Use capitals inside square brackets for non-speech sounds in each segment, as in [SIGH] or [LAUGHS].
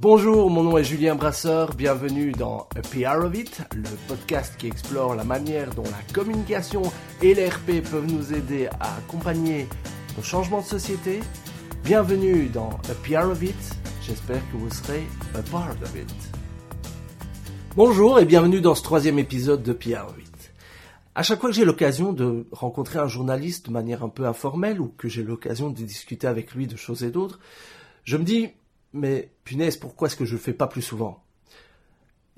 Bonjour, mon nom est Julien Brasseur, bienvenue dans A PR of It, le podcast qui explore la manière dont la communication et l'RP peuvent nous aider à accompagner nos changements de société. Bienvenue dans A PR of It, j'espère que vous serez a part of it. Bonjour et bienvenue dans ce troisième épisode de PR of It. À chaque fois que j'ai l'occasion de rencontrer un journaliste de manière un peu informelle ou que j'ai l'occasion de discuter avec lui de choses et d'autres, je me dis mais punaise, pourquoi est-ce que je le fais pas plus souvent?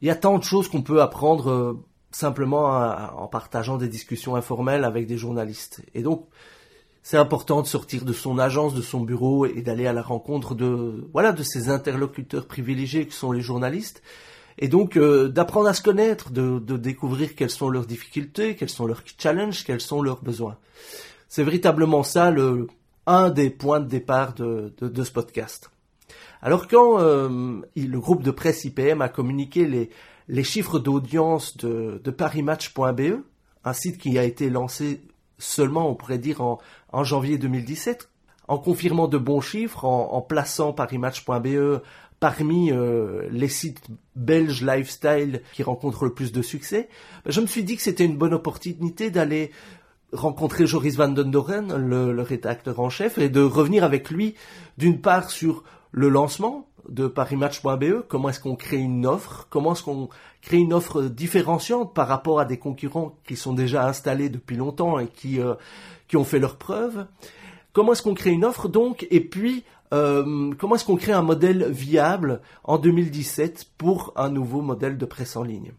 Il y a tant de choses qu'on peut apprendre euh, simplement en partageant des discussions informelles avec des journalistes. Et donc, c'est important de sortir de son agence, de son bureau et d'aller à la rencontre de voilà de ces interlocuteurs privilégiés que sont les journalistes. Et donc euh, d'apprendre à se connaître, de, découvrir quelles sont leurs difficultés, quels sont leurs challenges, quels sont leurs besoins. C'est véritablement ça le un des points de départ de ce podcast. Alors quand euh, le groupe de presse IPM a communiqué les, les chiffres d'audience de, de parimatch.be, un site qui a été lancé seulement, on pourrait dire, en, en janvier 2017, en confirmant de bons chiffres, en, en plaçant parimatch.be parmi euh, les sites belges lifestyle qui rencontrent le plus de succès, ben, je me suis dit que c'était une bonne opportunité d'aller rencontrer Joris van den Doren, le, le rédacteur en chef, et de revenir avec lui d'une part sur le lancement de parimatch.be, comment est-ce qu'on crée une offre, comment est-ce qu'on crée une offre différenciante par rapport à des concurrents qui sont déjà installés depuis longtemps et qui, euh, qui ont fait leurs preuves. Comment est-ce qu'on crée une offre donc? Et puis euh, comment est-ce qu'on crée un modèle viable en 2017 pour un nouveau modèle de presse en ligne?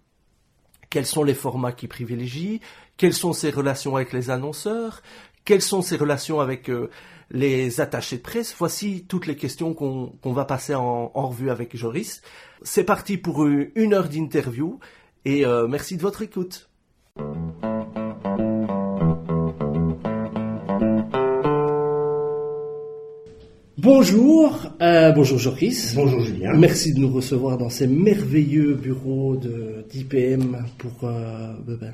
Quels sont les formats qui privilégient? Quelles sont ses relations avec les annonceurs? Quelles sont ses relations avec euh, les attachés de presse? Voici toutes les questions qu'on va passer en, revue avec Joris. C'est parti pour une heure d'interview et euh, merci de votre écoute. Bonjour, euh, bonjour Joris. Bonjour Julien. Merci de nous recevoir dans ces merveilleux bureaux d'IPM pour euh, ben,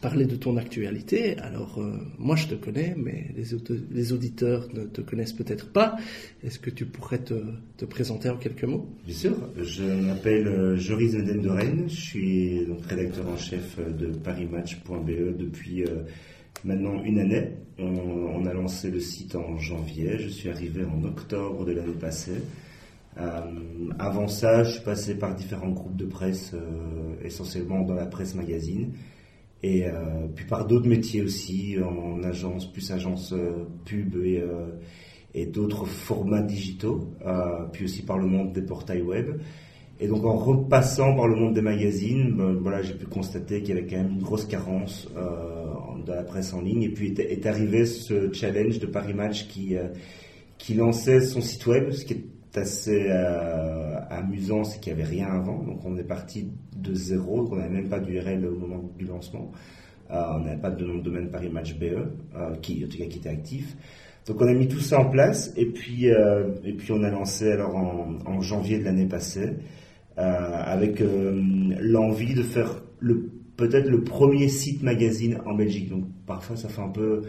parler de ton actualité. Alors, euh, moi, je te connais, mais les, auditeurs ne te connaissent peut-être pas. Est-ce que tu pourrais te, te, présenter en quelques mots? Bien sûr. Je m'appelle euh, Joris de Rennes. Je suis donc rédacteur en chef de parismatch.be depuis euh, maintenant une année. On, a lancé le site en janvier. Je suis arrivé en octobre de l'année passée. avant ça, je suis passé par différents groupes de presse, essentiellement dans la presse magazine et euh, puis par d'autres métiers aussi, en agence, plus agence euh, pub et, euh, et d'autres formats digitaux, puis aussi par le monde des portails web. Et donc en repassant par le monde des magazines, ben, voilà, j'ai pu constater qu'il y avait quand même une grosse carence euh, dans la presse en ligne. Et puis est, est arrivé ce challenge de Paris Match qui, qui lançait son site web, ce qui est assez euh, amusant, c'est qu'il n'y avait rien avant. Donc on est parti de zéro, on n'avait même pas d'URL au moment du lancement. Euh, on n'avait pas de nom de domaine Paris Match BE, euh, qui en tout cas qui était actif. Donc on a mis tout ça en place et puis et puis on a lancé alors en, janvier de l'année passée avec l'envie de faire peut-être le premier site magazine en Belgique. Donc parfois ça fait un peu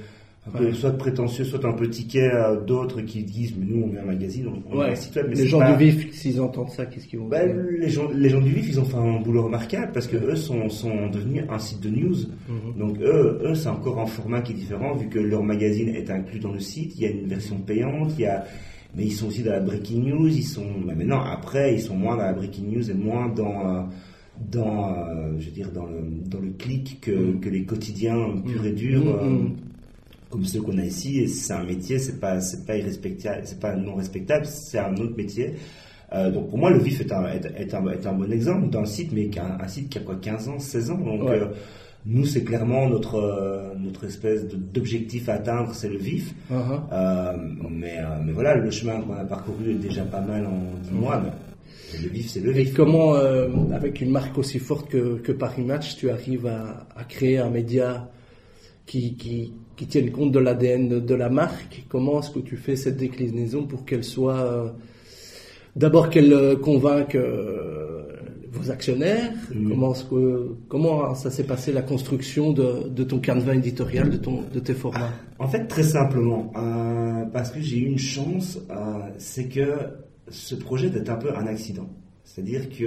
soit prétentieux, soit un peu ticket à d'autres qui disent mais nous on est un magazine, on, est un site web. les gens du vif, s'ils entendent ça, qu'est-ce qu'ils vont ben, les, gens, les gens du vif, ils ont fait un boulot remarquable parce que eux sont, sont devenus un site de news. Mhm. Donc eux, eux c'est encore un format qui est différent vu que leur magazine est inclus dans le site. Il y a une version payante, il y a mais ils sont aussi dans la breaking news. Ils sont mais maintenant après ils sont moins dans la breaking news et moins dans euh, dans euh, je veux dire dans le dans le clic que, mhm. que les quotidiens purs et durs. Mhm. Euh, comme ceux qu'on a ici. Et c'est un métier, c'est pas, c'est pas irrespectable, c'est pas non respectable, c'est un autre métier. Euh, donc pour moi, le VIF est un, est, un, est un bon exemple d'un site, mais un, un, site qui a quoi 15 ans, 16 ans? Donc euh, nous, c'est clairement notre, euh, notre espèce d'objectif à atteindre, c'est le VIF. Uh-huh. mais, mais voilà, le chemin qu'on a parcouru est déjà pas mal en 10 mois. Mais le VIF, c'est le VIF. Et comment, avec une marque aussi forte que, que Paris Match, tu arrives à, à créer un média qui, qui, qui tiennent compte de l'ADN de, la marque. Comment est-ce que tu fais cette déclinaison pour qu'elle soit euh, d'abord qu'elle euh, convainque euh, vos actionnaires? Mm. Comment que comment ça s'est passé la construction de, de ton canevas éditorial, de ton de tes formats? En fait, très simplement, parce que j'ai eu une chance, c'est que ce projet était un peu un accident. C'est-à-dire que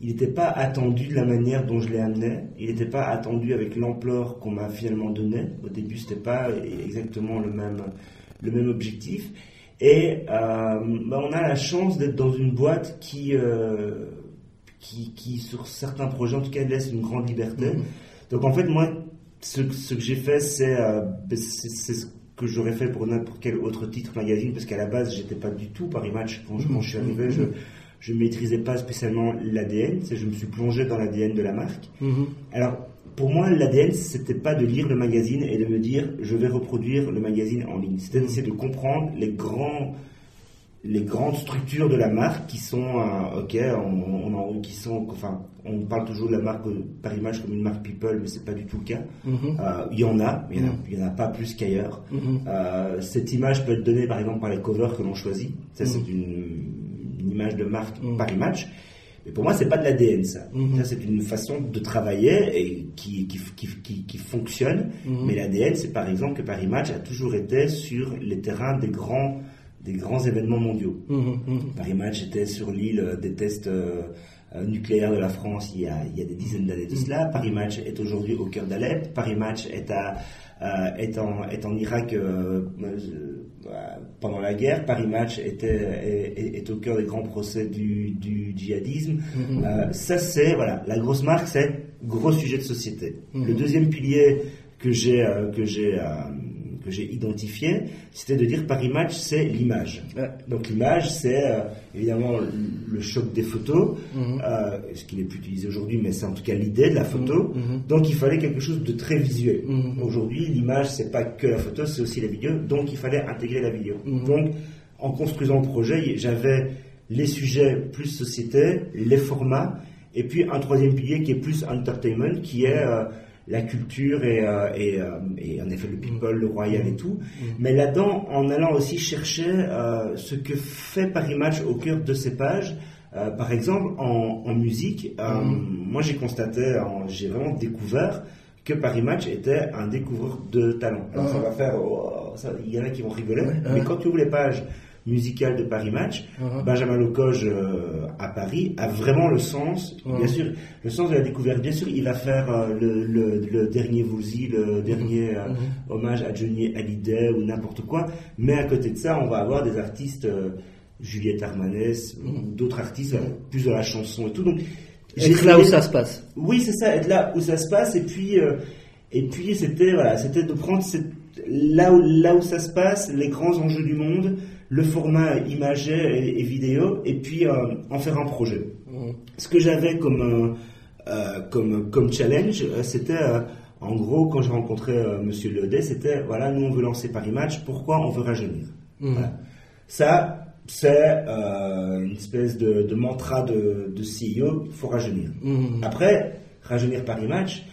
il n'était pas attendu de la manière dont je l'ai amené. Il n'était pas attendu avec l'ampleur qu'on m'a finalement donnée. Au début, c'était pas exactement le même, le même objectif. Et euh, bah, on a la chance d'être dans une boîte qui, euh, qui, qui, sur certains projets, en tout cas, laisse une grande liberté. Mm-hmm. Donc en fait, moi, ce, ce que j'ai fait, euh, c'est c'est ce que j'aurais fait pour n'importe quel autre titre magazine, parce qu'à la base, j'étais pas du tout Paris Match. Quand je, quand je suis arrivé, je je ne maîtrisais pas spécialement l'ADN, je me suis plongé dans l'ADN de la marque. Mm-hmm. Alors, pour moi, l'ADN, c'était pas de lire le magazine et de me dire je vais reproduire le magazine en ligne. C'était d'essayer de comprendre les grands les grandes structures de la marque qui sont euh, ok on, on, qui sont enfin on parle toujours de la marque par image comme une marque people mais c'est pas du tout le cas mm-hmm. euh, il y en a mais il n'y en, a pas plus qu'ailleurs mm-hmm. euh, cette image peut être donnée par exemple par les covers que l'on choisit ça c'est une une image de marque mm. Paris Match. Mais pour moi, c'est pas de l'ADN, ça. Ça c'est une façon de travailler et qui, qui, qui, qui fonctionne. Mais l'ADN, c'est par exemple que Paris Match a toujours été sur les terrains des grands, des grands événements mondiaux. Mm-hmm. Paris Match était sur l'île des tests euh, euh, nucléaires de la France il y a, il y a des dizaines d'années de cela. Paris Match est aujourd'hui au cœur d'Alep. Paris Match est à euh, est, en, est en Irak euh, euh, pendant la guerre. Paris Match était, est, au cœur des grands procès du, du djihadisme. Ça, c'est, voilà, la grosse marque, c'est gros sujet de société. Le deuxième pilier que j'ai que j'ai que j'ai identifié, c'était de dire Paris Match, c'est l'image. Donc l'image, c'est euh, évidemment le choc des photos, mhm. euh, ce qui n'est plus utilisé aujourd'hui, mais c'est en tout cas l'idée de la photo. Mhm. Mhm. Donc il fallait quelque chose de très visuel. Aujourd'hui, l'image, c'est pas que la photo, c'est aussi la vidéo. Donc il fallait intégrer la vidéo. Donc en construisant le projet, j'avais les sujets plus société, les formats, et puis un troisième pilier qui est plus entertainment, qui est euh, la culture et, euh, euh, et, en effet le people, le royal et tout. Mm. Mais là-dedans, en allant aussi chercher euh, ce que fait Paris Match au cœur de ses pages. par exemple, en, musique, mm. moi j'ai constaté, j'ai vraiment découvert que Paris Match était un découvreur de talent. Alors ça va faire, oh, il y en a qui vont rigoler, mais quand tu ouvres les pages musical de Paris Match, uh-huh. Benjamin Lecoge euh, à Paris a vraiment le sens, uh-huh. bien sûr, le sens de la découverte. Bien sûr, il va faire euh, le, le, dernier Woolsey, le dernier euh, uh-huh. hommage à Johnny Hallyday ou n'importe quoi. Mais à côté de ça, on va avoir des artistes, Juliette Armanès, d'autres artistes, plus de la chanson et tout. Donc, être là où ça se passe. Oui, c'est ça, être là où ça se passe. Et puis, et puis c'était voilà, c'était de prendre cette, là où là où ça se passe, les grands enjeux du monde le format imagé et, vidéo, et puis euh, en faire un projet. Mmh. Ce que j'avais comme, euh, euh, comme, comme challenge, c'était en gros, quand j'ai rencontré Monsieur Ledet, c'était voilà, nous on veut lancer Paris Match, pourquoi on veut rajeunir? Mmh. Ça, c'est une espèce de, mantra de, de CEO, il faut rajeunir. Mmh. Après, rajeunir Paris Match,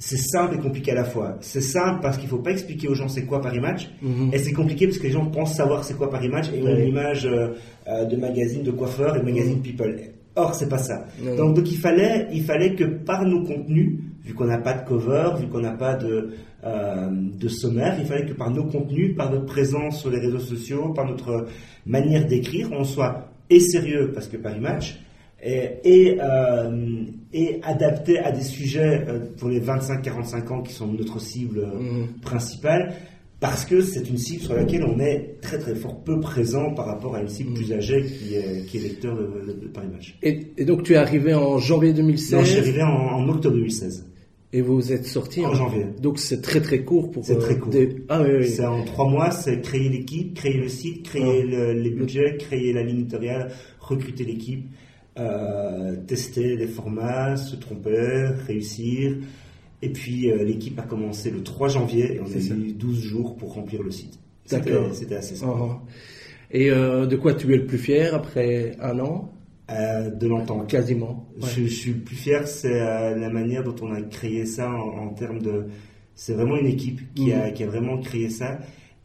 c'est simple et compliqué à la fois. C'est simple parce qu'il ne faut pas expliquer aux gens c'est quoi Paris Match, mhm. et c'est compliqué parce que les gens pensent savoir c'est quoi Paris Match et ont une image euh, euh, de magazine de coiffeur et de magazine mhm. People. Or, c'est pas ça. Donc, donc, il fallait, il fallait que par nos contenus, vu qu'on n'a pas de cover, vu qu'on n'a pas de, euh, de sommaire, il fallait que par nos contenus, par notre présence sur les réseaux sociaux, par notre manière d'écrire, on soit et sérieux parce que Paris Match, et, euh, et, adapté à des sujets euh, pour les 25-45 ans qui sont notre cible euh, mhm. principale, parce que c'est une cible sur laquelle on est très très fort peu présent par rapport à une cible mhm. plus âgée qui est, qui est lecteur de, Paris Match. Et, donc tu es arrivé en janvier 2016 Non, je suis arrivé en, octobre 2016. Et vous êtes sorti en, janvier. Donc c'est très très court pour. C'est très court. Ah, oui, oui. C'est en trois mois, c'est créer l'équipe, créer le site, créer ah. les budgets, créer la ligne éditoriale, recruter l'équipe. Euh, tester les formats, se tromper, réussir. Et puis euh, l'équipe a commencé le 3 janvier et on a eu 12 jours pour remplir le site. C'était assez simple. Uh-huh. Et euh, de quoi tu es le plus fier après un an? De l'entendre. Quasiment. Je, suis le plus fier, c'est la manière dont on a créé ça en, termes de... C'est vraiment une équipe qui, a, qui a vraiment créé ça.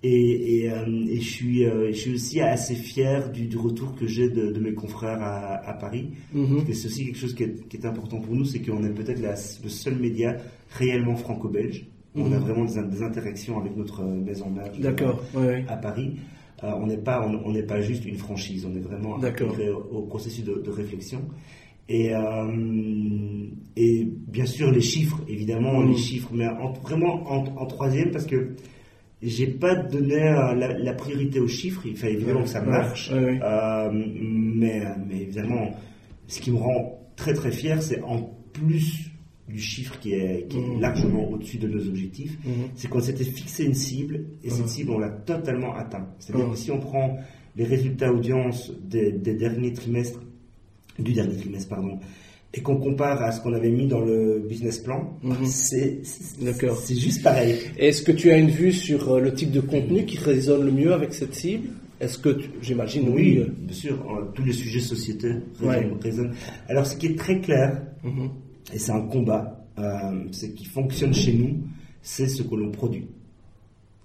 Et, euh, et, je, suis, euh, je suis aussi assez fier du, du retour que j'ai de, de, mes confrères à, à Paris. Mm C'est aussi quelque chose qui est, qui est important pour nous, c'est qu'on est peut-être le seul média réellement franco-belge. On a mhm. vraiment des, des, interactions avec notre maison mère à Paris. on n'est pas, on n'est pas juste une franchise. On est vraiment intégré au, processus de, réflexion. Et, et bien sûr les chiffres, évidemment les chiffres, mais vraiment en, troisième parce que j'ai pas donné la, priorité aux chiffres. Il fallait évidemment que ça marche, mais, mais évidemment, ce qui me rend très très fier, c'est en plus du chiffre qui est, mmh. largement au-dessus de nos objectifs, mmh. c'est qu'on s'était fixé une cible et cette mmh. cible, on l'a totalement atteint. C'est-à-dire que si on prend les résultats audience des, derniers trimestres, du dernier trimestre, pardon, et qu'on compare à ce qu'on avait mis dans le business plan, c'est juste pareil. Est-ce que tu as une vue sur euh, le type de contenu qui résonne le mieux avec cette cible? Est-ce que, j'imagine, oui, euh, bien sûr, tous les sujets société résonnent. Alors, ce qui est très clair, mhm. et c'est un combat, euh, c'est qui fonctionne chez nous, c'est ce que l'on produit.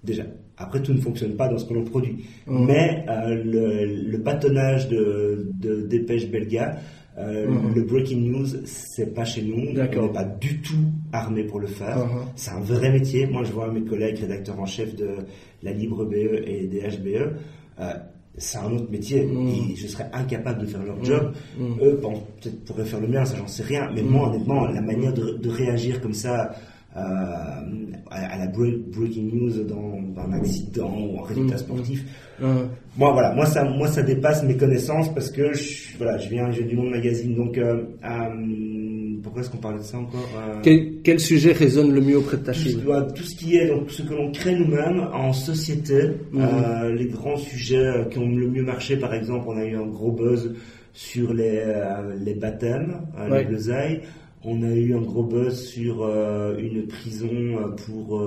Déjà. Après, tout ne fonctionne pas dans ce que l'on produit. Mhm. Mais euh, le, bâtonnage de, de dépêche belga, mhm. le breaking news, c'est pas chez nous. On n'est pas du tout armé pour le faire. C'est un vrai métier. Moi, je vois mes collègues rédacteurs en chef de la Libre BE et des HBE. Euh, c'est un autre métier et je serais incapable de faire leur job. Mm. Mm. Eux, peut-être pourraient faire le mien, ça j'en sais rien, mais moi honnêtement, la manière de, réagir comme ça euh, à, la breaking news dans, un accident ou un résultat sportif, moi voilà, moi ça, moi ça dépasse mes connaissances parce que je, voilà, je viens, du monde magazine, donc euh, pourquoi est-ce qu'on parlait de ça encore euh, quel, sujet résonne le mieux auprès de ta bah, tout ce qui est donc ce que l'on crée nous-mêmes en société, euh, les grands sujets qui ont le mieux marché, par exemple, on a eu un gros buzz sur les, euh, les baptêmes, les. On a eu un gros buzz sur une prison pour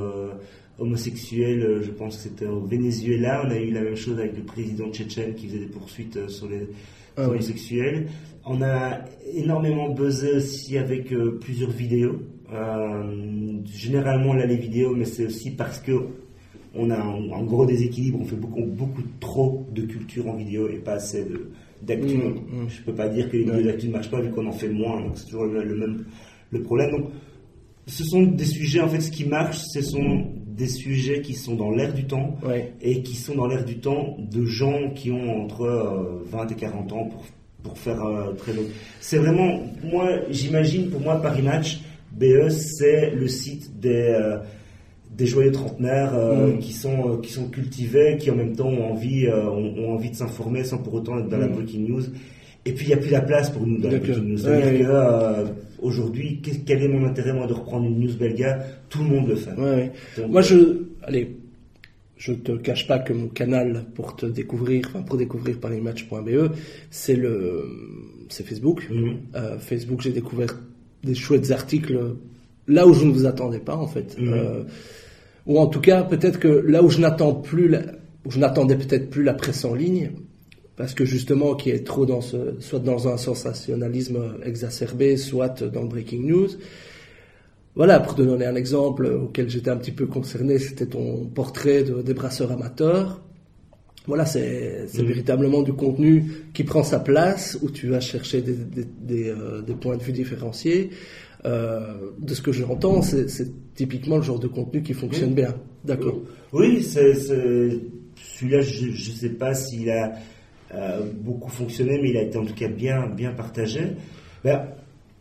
homosexuels, je pense que c'était au Venezuela. On a eu la même chose avec le président tchétchène qui faisait des poursuites sur les ah homosexuels. On a énormément buzzé aussi avec euh, plusieurs vidéos. Euh, généralement là les vidéos, mais c'est aussi parce que on a un, gros déséquilibre. On fait beaucoup, beaucoup trop de culture en vidéo et pas assez d'actu. Je mmh, mmh. Je peux pas dire que les d'actu ne marchent pas vu qu'on en fait moins. Donc c'est toujours le, même le problème. Donc ce sont des sujets en fait ce qui marche, ce sont des sujets qui sont dans l'air du temps et qui sont dans l'air du temps de gens qui ont entre 20 euh, et 40 ans pour pour faire euh, très long. C'est vraiment, moi, j'imagine, pour moi, Paris Match, BE, c'est le site des, euh, des joyeux trentenaires euh, mm. qui, sont, qui sont cultivés, qui en même temps ont envie, ont, envie de s'informer sans pour autant être dans la mm. breaking news. Et puis, il n'y a plus la place pour nous dans la breaking news. C'est-à-dire qu'aujourd'hui, quel est mon intérêt, moi, de reprendre une news belga? Tout le monde le fait. moi, je. Allez, je te cache pas que mon canal pour te découvrir, enfin pour découvrir parismatch.be, c'est le, c'est Facebook. Euh, Facebook, j'ai découvert des chouettes articles là où je ne vous attendais pas en fait, euh, ou en tout cas peut-être que là où je n'attends plus, où je n'attendais peut-être plus la presse en ligne, parce que justement qui est trop dans ce, soit dans un sensationnalisme exacerbé, soit dans le breaking news. Voilà, pour te donner un exemple auquel j'étais un petit peu concerné, c'était ton portrait de, des brasseurs amateurs. Voilà, c'est mm. véritablement du contenu qui prend sa place, où tu vas chercher des, des, euh, des, points de vue différenciés. Euh, de ce que j'entends, c'est typiquement le genre de contenu qui fonctionne bien. D'accord. Oui, celui-là, je ne sais pas s'il a euh, beaucoup fonctionné, mais il a été en tout cas bien, bien partagé. Ben,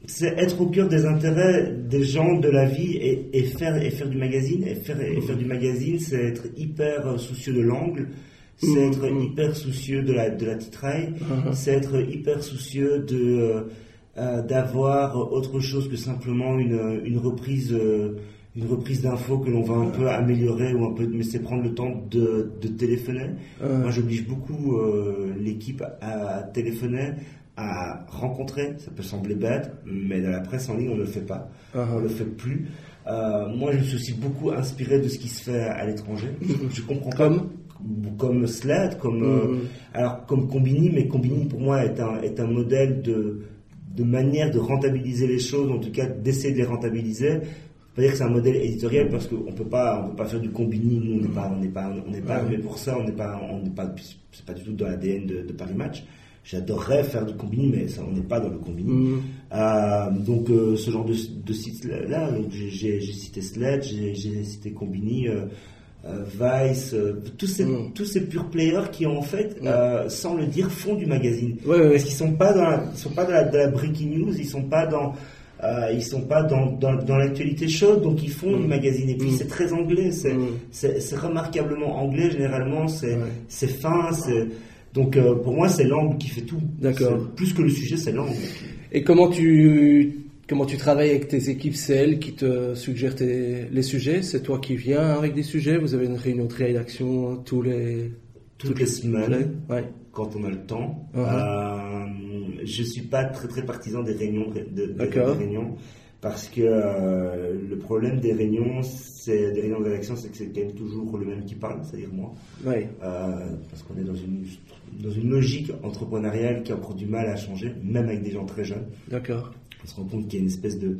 c'est être au cœur des intérêts des gens, de la vie et, faire, et faire du magazine. Et faire, et faire du magazine, c'est être hyper soucieux de l'angle, c'est mm. être hyper soucieux de la, de la titraille, uh-huh. c'est être hyper soucieux de, euh, d'avoir autre chose que simplement une, une reprise. Euh, une reprise d'infos que l'on va un peu améliorer ou un peu mais c'est prendre le temps de, de téléphoner. Moi j'oblige beaucoup l'équipe à, téléphoner, à rencontrer. Ça peut sembler bête, mais dans la presse en ligne, on ne le fait pas. Uh-huh. On ne le fait plus. Euh, moi, je suis aussi beaucoup inspiré de ce qui se fait à l'étranger. Je comprends comme comme Sled, comme euh, mm-hmm. alors comme Combini, mais Combini pour moi est un est un modèle de de manière de rentabiliser les choses, en tout cas d'essayer de les rentabiliser. Pas dire que c'est un modèle éditorial parce qu'on peut pas on peut pas faire du Combini. Nous on n'est pas on n'est pas on n'est pas armé pour ça. On n'est pas on n'est pas c'est pas du tout dans l'ADN de, de Paris Match. J'adorerais faire du combini, mais ça, on n'est pas dans le combini. Mm. Euh, donc, euh, ce genre de, de site-là, j'ai cité Sledge, j'ai cité Combini. Euh, Vice, tous ces Mm. tous ces pure players qui en fait, Mm. euh, sans le dire, font du magazine. Ouais. Parce qu'ils sont pas dans la, ils sont pas dans la, dans la breaking news, ils sont pas dans euh, ils sont pas dans, dans, dans l'actualité chaude, donc ils font Mm. du magazine. Et puis Mm. c'est très anglais, c'est Mm. c'est c'est remarquablement anglais généralement, c'est Ouais. c'est fin, c'est donc euh, pour moi c'est l'angle qui fait tout. D'accord. Plus que le sujet, c'est l'angle. Et comment tu comment tu travailles avec tes équipes C'est elles qui te suggèrent tes- les sujets? C'est toi qui viens avec des sujets? Vous avez une réunion de rédaction tous les Toutes les semaines, Ouais. quand on a le temps. Uh-huh. Euh, je suis pas très très partisan des réunions, de, de- D'accord. des réunions parce que euh, le problème des réunions, c'est des réunions de rédaction, c'est que c'est quand même toujours le même qui parle, c'est-à-dire moi, Ouais. Euh, parce qu'on est dans une dans une logique entrepreneuriale qui a encore du mal à changer, même avec des gens très jeunes. D'accord. On se rend compte qu'il y a une espèce de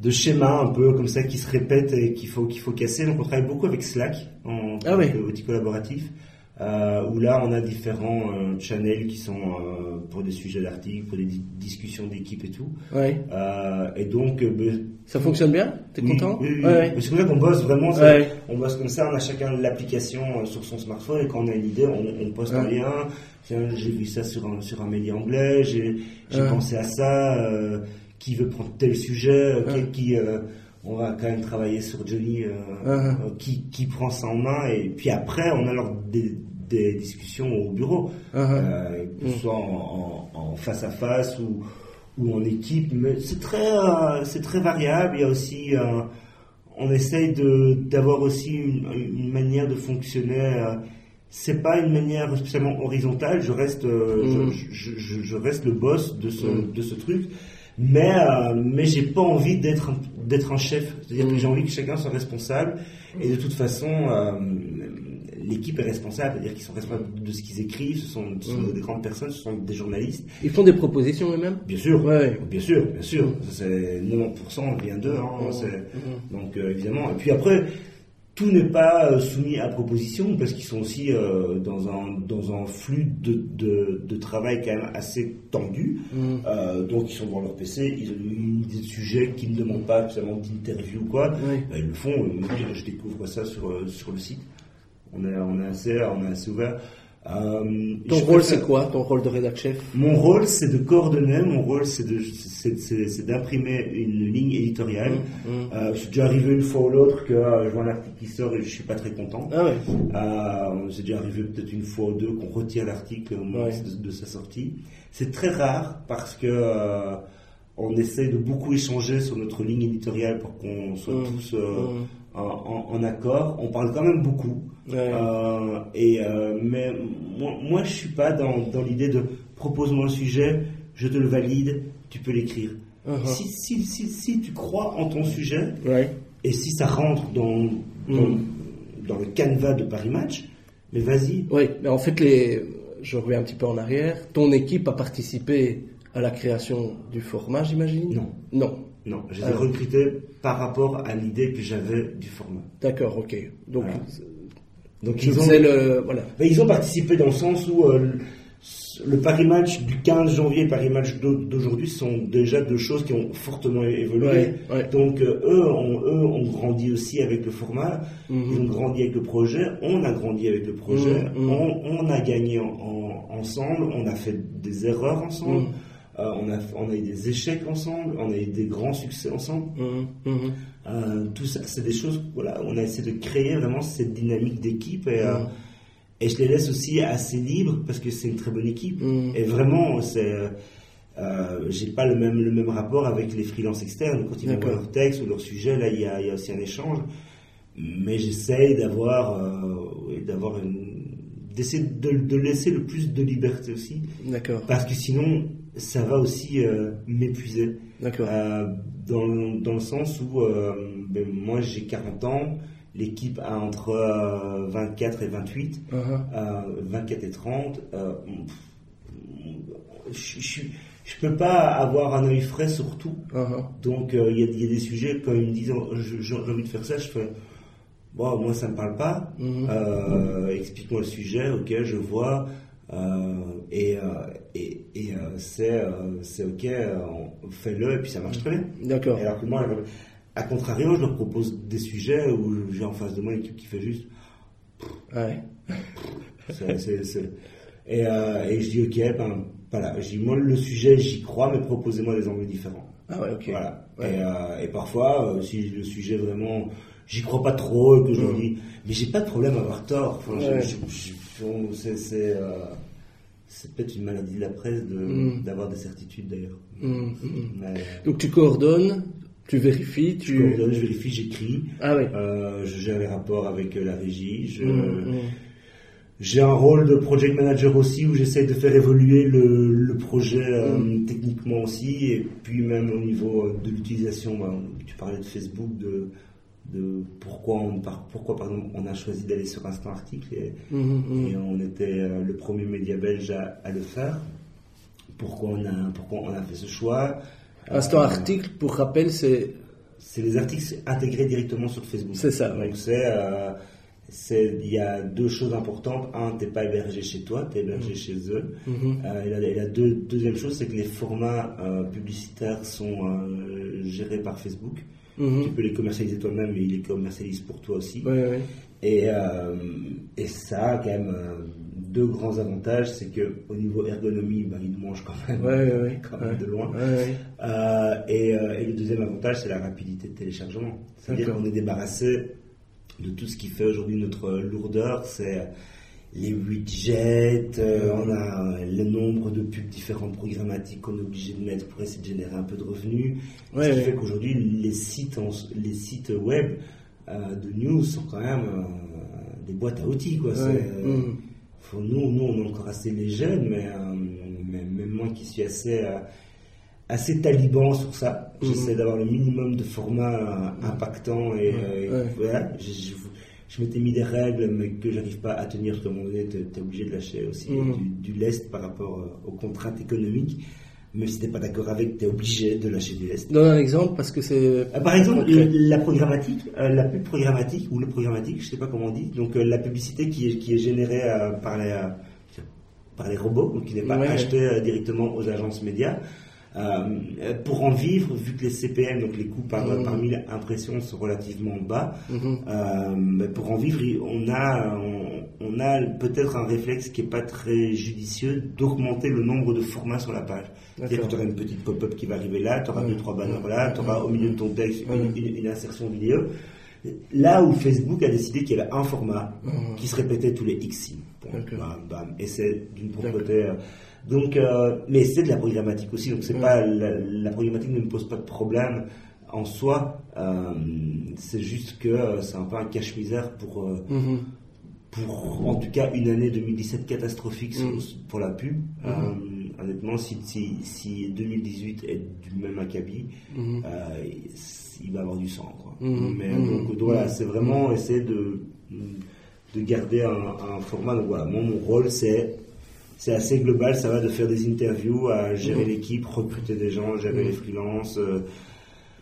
de schéma un peu comme ça qui se répète et qu'il faut qu'il faut casser. Donc on travaille beaucoup avec Slack en Ah oui. collaboratif. Euh, où là on a différents euh, channels qui sont euh, pour des sujets d'articles, pour des di- discussions d'équipe et tout. Ouais. Et donc Ça fonctionne bien? T'es oui, content? oui, oui. Ouais, C'est comme ça qu'on bosse vraiment. Ouais. On bosse comme ça, on a chacun l'application sur son smartphone et quand on a une idée, on, on poste un Ouais. lien. Tiens, j'ai vu ça sur un, sur un média anglais, j'ai pensé à ça. euh, qui veut prendre tel sujet qui- euh, on va quand même travailler sur Johnny, euh, qui, qui prend ça en main et puis après on a alors des, des discussions au bureau, euh, que ce Mm. soit en, en- en face à face ou, ou en équipe, mais c'est très, euh, c'est très variable. Il y a aussi, euh, on essaye de d'avoir aussi une, une manière de fonctionner. euh, c'est pas une manière spécialement horizontale. Je reste, Mm. je, je, je- je reste le boss de ce Mm. de ce truc. Mais mais j'ai pas envie d'être un, d'être un chef. C'est-à-dire que j'ai envie que chacun soit responsable. Et de toute façon, l'équipe est responsable. C'est-à-dire qu'ils sont responsables de ce qu'ils écrivent. Ce sont, ce sont Mm. des grandes personnes. Ce sont des journalistes. Ils font des propositions eux-mêmes? Bien sûr. Ouais. Bien sûr, bien sûr. Ça, C'est 90% vient d'eux. Hein, Mhm. Donc euh, évidemment. Et puis après, tout n'est pas euh, soumis à proposition parce qu'ils sont aussi euh, dans un dans un flux de, de, de travail quand même assez tendu. Euh, donc ils sont devant leur PC, ils ont une idée de sujet qui ne demandent pas spécialement d'interview ou quoi. Ben, ils le font. Je découvre ça sur sur le site. On est on est assez on est assez ouvert. Euh, Ton je rôle c'est quoi Ton rôle de rédac chef? Mon rôle, c'est de coordonner. Mon rôle, c'est d'imprimer une ligne éditoriale. Mhm. Euh, c'est déjà arrivé une fois ou l'autre que euh, je vois un article qui sort et je suis pas très content. Ah ouais. Euh, c'est déjà arrivé peut-être une fois ou deux qu'on retire l'article au moment Ouais. de, de sa sortie. C'est très rare parce que on essaie de beaucoup échanger sur notre ligne éditoriale pour qu'on soit Mhm. tous Mhm. En, en- en accord. On parle quand même beaucoup. Ouais. Euh, et euh, mais moi, moi, je suis pas dans, dans l'idée de propose-moi un sujet, je te le valide, tu peux l'écrire. Uh-huh. Si, si, si, si tu crois en ton sujet Ouais. et si ça rentre dans, dans, Mm. dans le canevas de Paris Match, mais vas-y. Oui, mais en fait, les... je reviens un petit peu en arrière. Ton équipe a participé à la création du format, j'imagine? Non. Non. Non, je les ai recrutés par rapport à l'idée que j'avais du format. D'accord, ok. Donc, Voilà. Donc ils ont, le. Voilà. Ben, ils ont participé dans le sens où euh, le- Paris Match du 15 janvier et Paris Match d'au- d'aujourd'hui sont déjà deux choses qui ont fortement évolué. Ouais, ouais. Donc euh, eux, ont, eux ont grandi aussi avec le format, Mhm. ils ont grandi avec le projet, on a grandi avec le projet, Mhm, mhm. on, on a gagné en- en- ensemble, on a fait des erreurs ensemble, Mhm. euh, on, a, on a eu des échecs ensemble, on a eu des grands succès ensemble. Mhm, mhm. Euh, tout ça, c'est des choses, voilà, on a essayé de créer vraiment cette dynamique d'équipe et, euh, Mhm. et je les laisse aussi assez libres parce que c'est une très bonne équipe. Et vraiment, c'est, euh, j'ai pas le même, le même rapport avec les freelances externes. Quand ils m'envoient leur texte ou leur sujet, là, il y y a aussi un échange. Mais j'essaye d'avoir, euh, d'avoir une, d'essayer de, de laisser le plus de liberté aussi. D'accord, Parce que sinon, ça va aussi euh, m'épuiser. d'accord. Euh, dans, dans le sens où euh, ben, moi j'ai 40 ans, l'équipe a entre euh, 24 et 28, Uh-huh. euh, 24 et 30. euh, je, je, je peux pas avoir un œil frais sur tout. Uh-huh. Donc il y, a, il y a des sujets quand ils me disent oh, j'ai envie de faire ça, je fais bon moi ça me parle pas. Mhm. Euh, explique-moi le sujet, ok, je vois. Euh, et euh, et, et euh, c'est c'est ok, fais-le et puis ça marche très bien. D'accord. Et alors que moi, à contrario, je leur propose des sujets où j'ai en face de moi une équipe qui fait juste. Ouais. [LAUGHS] Et, euh, et, je dis ok, ben voilà, je dis moi le sujet j'y crois, mais proposez-moi des angles différents. Ah ouais, ok. Voilà. Et, euh, et, parfois, euh, si le sujet vraiment, j'y crois pas trop et que je leur mm. dis, mais j'ai pas de problème à avoir tort. Enfin, c'est c'est peut-être une maladie de la presse mm. d'avoir des certitudes d'ailleurs. Mm, Donc tu coordonnes, tu vérifies, tu... Je coordonne, je vérifie, j'écris. Ah oui. Euh, je gère les rapports avec la régie. Je, j'ai un rôle de project manager aussi où j'essaie de faire évoluer le, le projet euh, mm. techniquement aussi et puis même au niveau euh, de l'utilisation. Ben, tu parlais de Facebook, de, de pourquoi on pourquoi par exemple on a choisi d'aller sur Instant Article et, mm, mm, et on était euh, le premier média belge à, à, le faire. Pourquoi on a pourquoi on a fait ce choix? Instant Article, pour rappel, c'est c'est les articles intégrés directement sur Facebook. C'est ça. Donc c'est il y a deux choses importantes. Un, t'es pas hébergé chez toi, tu es hébergé chez eux. Euh, et la, et la deux, deuxième chose, c'est que les formats euh, publicitaires sont euh, gérés par Facebook. Mm-hmm. Tu peux les commercialiser toi-même, mais ils les commercialisent pour toi aussi. Et, et ça a quand même deux grands avantages, c'est que au niveau ergonomie, bah, ils mangent quand même, quand même de loin. Et, et, le deuxième avantage, c'est la rapidité de téléchargement. C'est-à-dire qu'on est débarrassé de tout ce qui fait aujourd'hui notre lourdeur, c'est les widgets, euh, on a le nombre de pubs différentes programmatiques qu'on est obligé de mettre pour essayer de générer un peu de revenus. ce qui fait qu'aujourd'hui, les sites, les sites web euh, de news sont quand même euh, des boîtes à outils. Quoi. Mmh. nous, nous, on est encore assez les jeunes, mais, mais même moi qui suis assez assez taliban sur ça. Mhm. J'essaie d'avoir le minimum de formats impactants et, voilà. Je, m'étais mis des règles mais que j'arrive pas à tenir comme on est. Tu es obligé de lâcher aussi mhm. du, lest par rapport euh, aux contraintes économiques. Mais si t'es pas d'accord avec, tu es obligé de lâcher du lest. Donne un exemple parce que c'est. Euh, par exemple, la programmatique, la pub programmatique ou le programmatique, je sais pas comment on dit. Donc la publicité qui est, qui est générée par les par les robots, donc qui n'est pas achetée directement aux agences médias. Euh, pour en vivre, vu que les CPM, donc les coûts par, mmh. par mille impressions, sont relativement bas, mmh. euh, pour en vivre, on a, on, a peut-être un réflexe qui est pas très judicieux d'augmenter le nombre de formats sur la page. C'est-à-dire que tu auras une petite pop-up qui va arriver là, tu auras deux, trois banners là, tu auras au milieu de ton texte une, insertion vidéo. Là où Facebook a décidé qu'il y avait un format qui se répétait tous les X Et c'est d'une propreté. Donc, euh, mais c'est de la programmatique aussi. Donc, c'est pas la, problématique ne me pose pas de problème en soi. Euh, c'est juste que euh, c'est un peu un cache-misère pour, mm-hmm. pour, en tout cas, une année 2017 catastrophique mm. pour la pub. Mm-hmm. honnêtement, si, si, si, 2018 est du même acabit, mm-hmm. il va avoir du sang. Quoi. Mais donc, voilà, c'est vraiment essayer de, de garder un, un format. Donc voilà, mon rôle, c'est c'est assez global. Ça va de faire des interviews à gérer l'équipe, recruter des gens, gérer les freelances. Euh,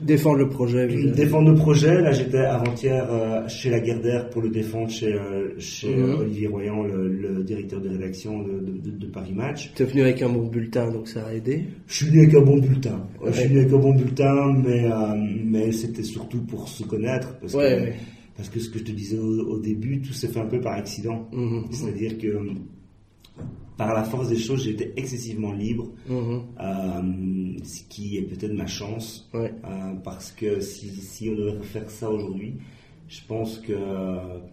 défendre le projet. Défendre le projet. Là, j'étais avant-hier euh, chez la Gardère pour le défendre chez, euh, chez mhm. Olivier Royan, le, directeur de rédaction de, Paris Match. Tu es venu avec un bon bulletin, donc ça a aidé Je suis venu avec un bon bulletin. Je suis venu avec un bon bulletin, mais, mais c'était surtout pour se connaître. Parce que, parce que ce que je te disais au, début, tout s'est fait un peu par accident. Mhm. C'est-à-dire que par la force des choses, j'étais excessivement libre, mhm. euh, ce qui est peut-être ma chance, euh, parce que si, on devait faire ça aujourd'hui, je pense que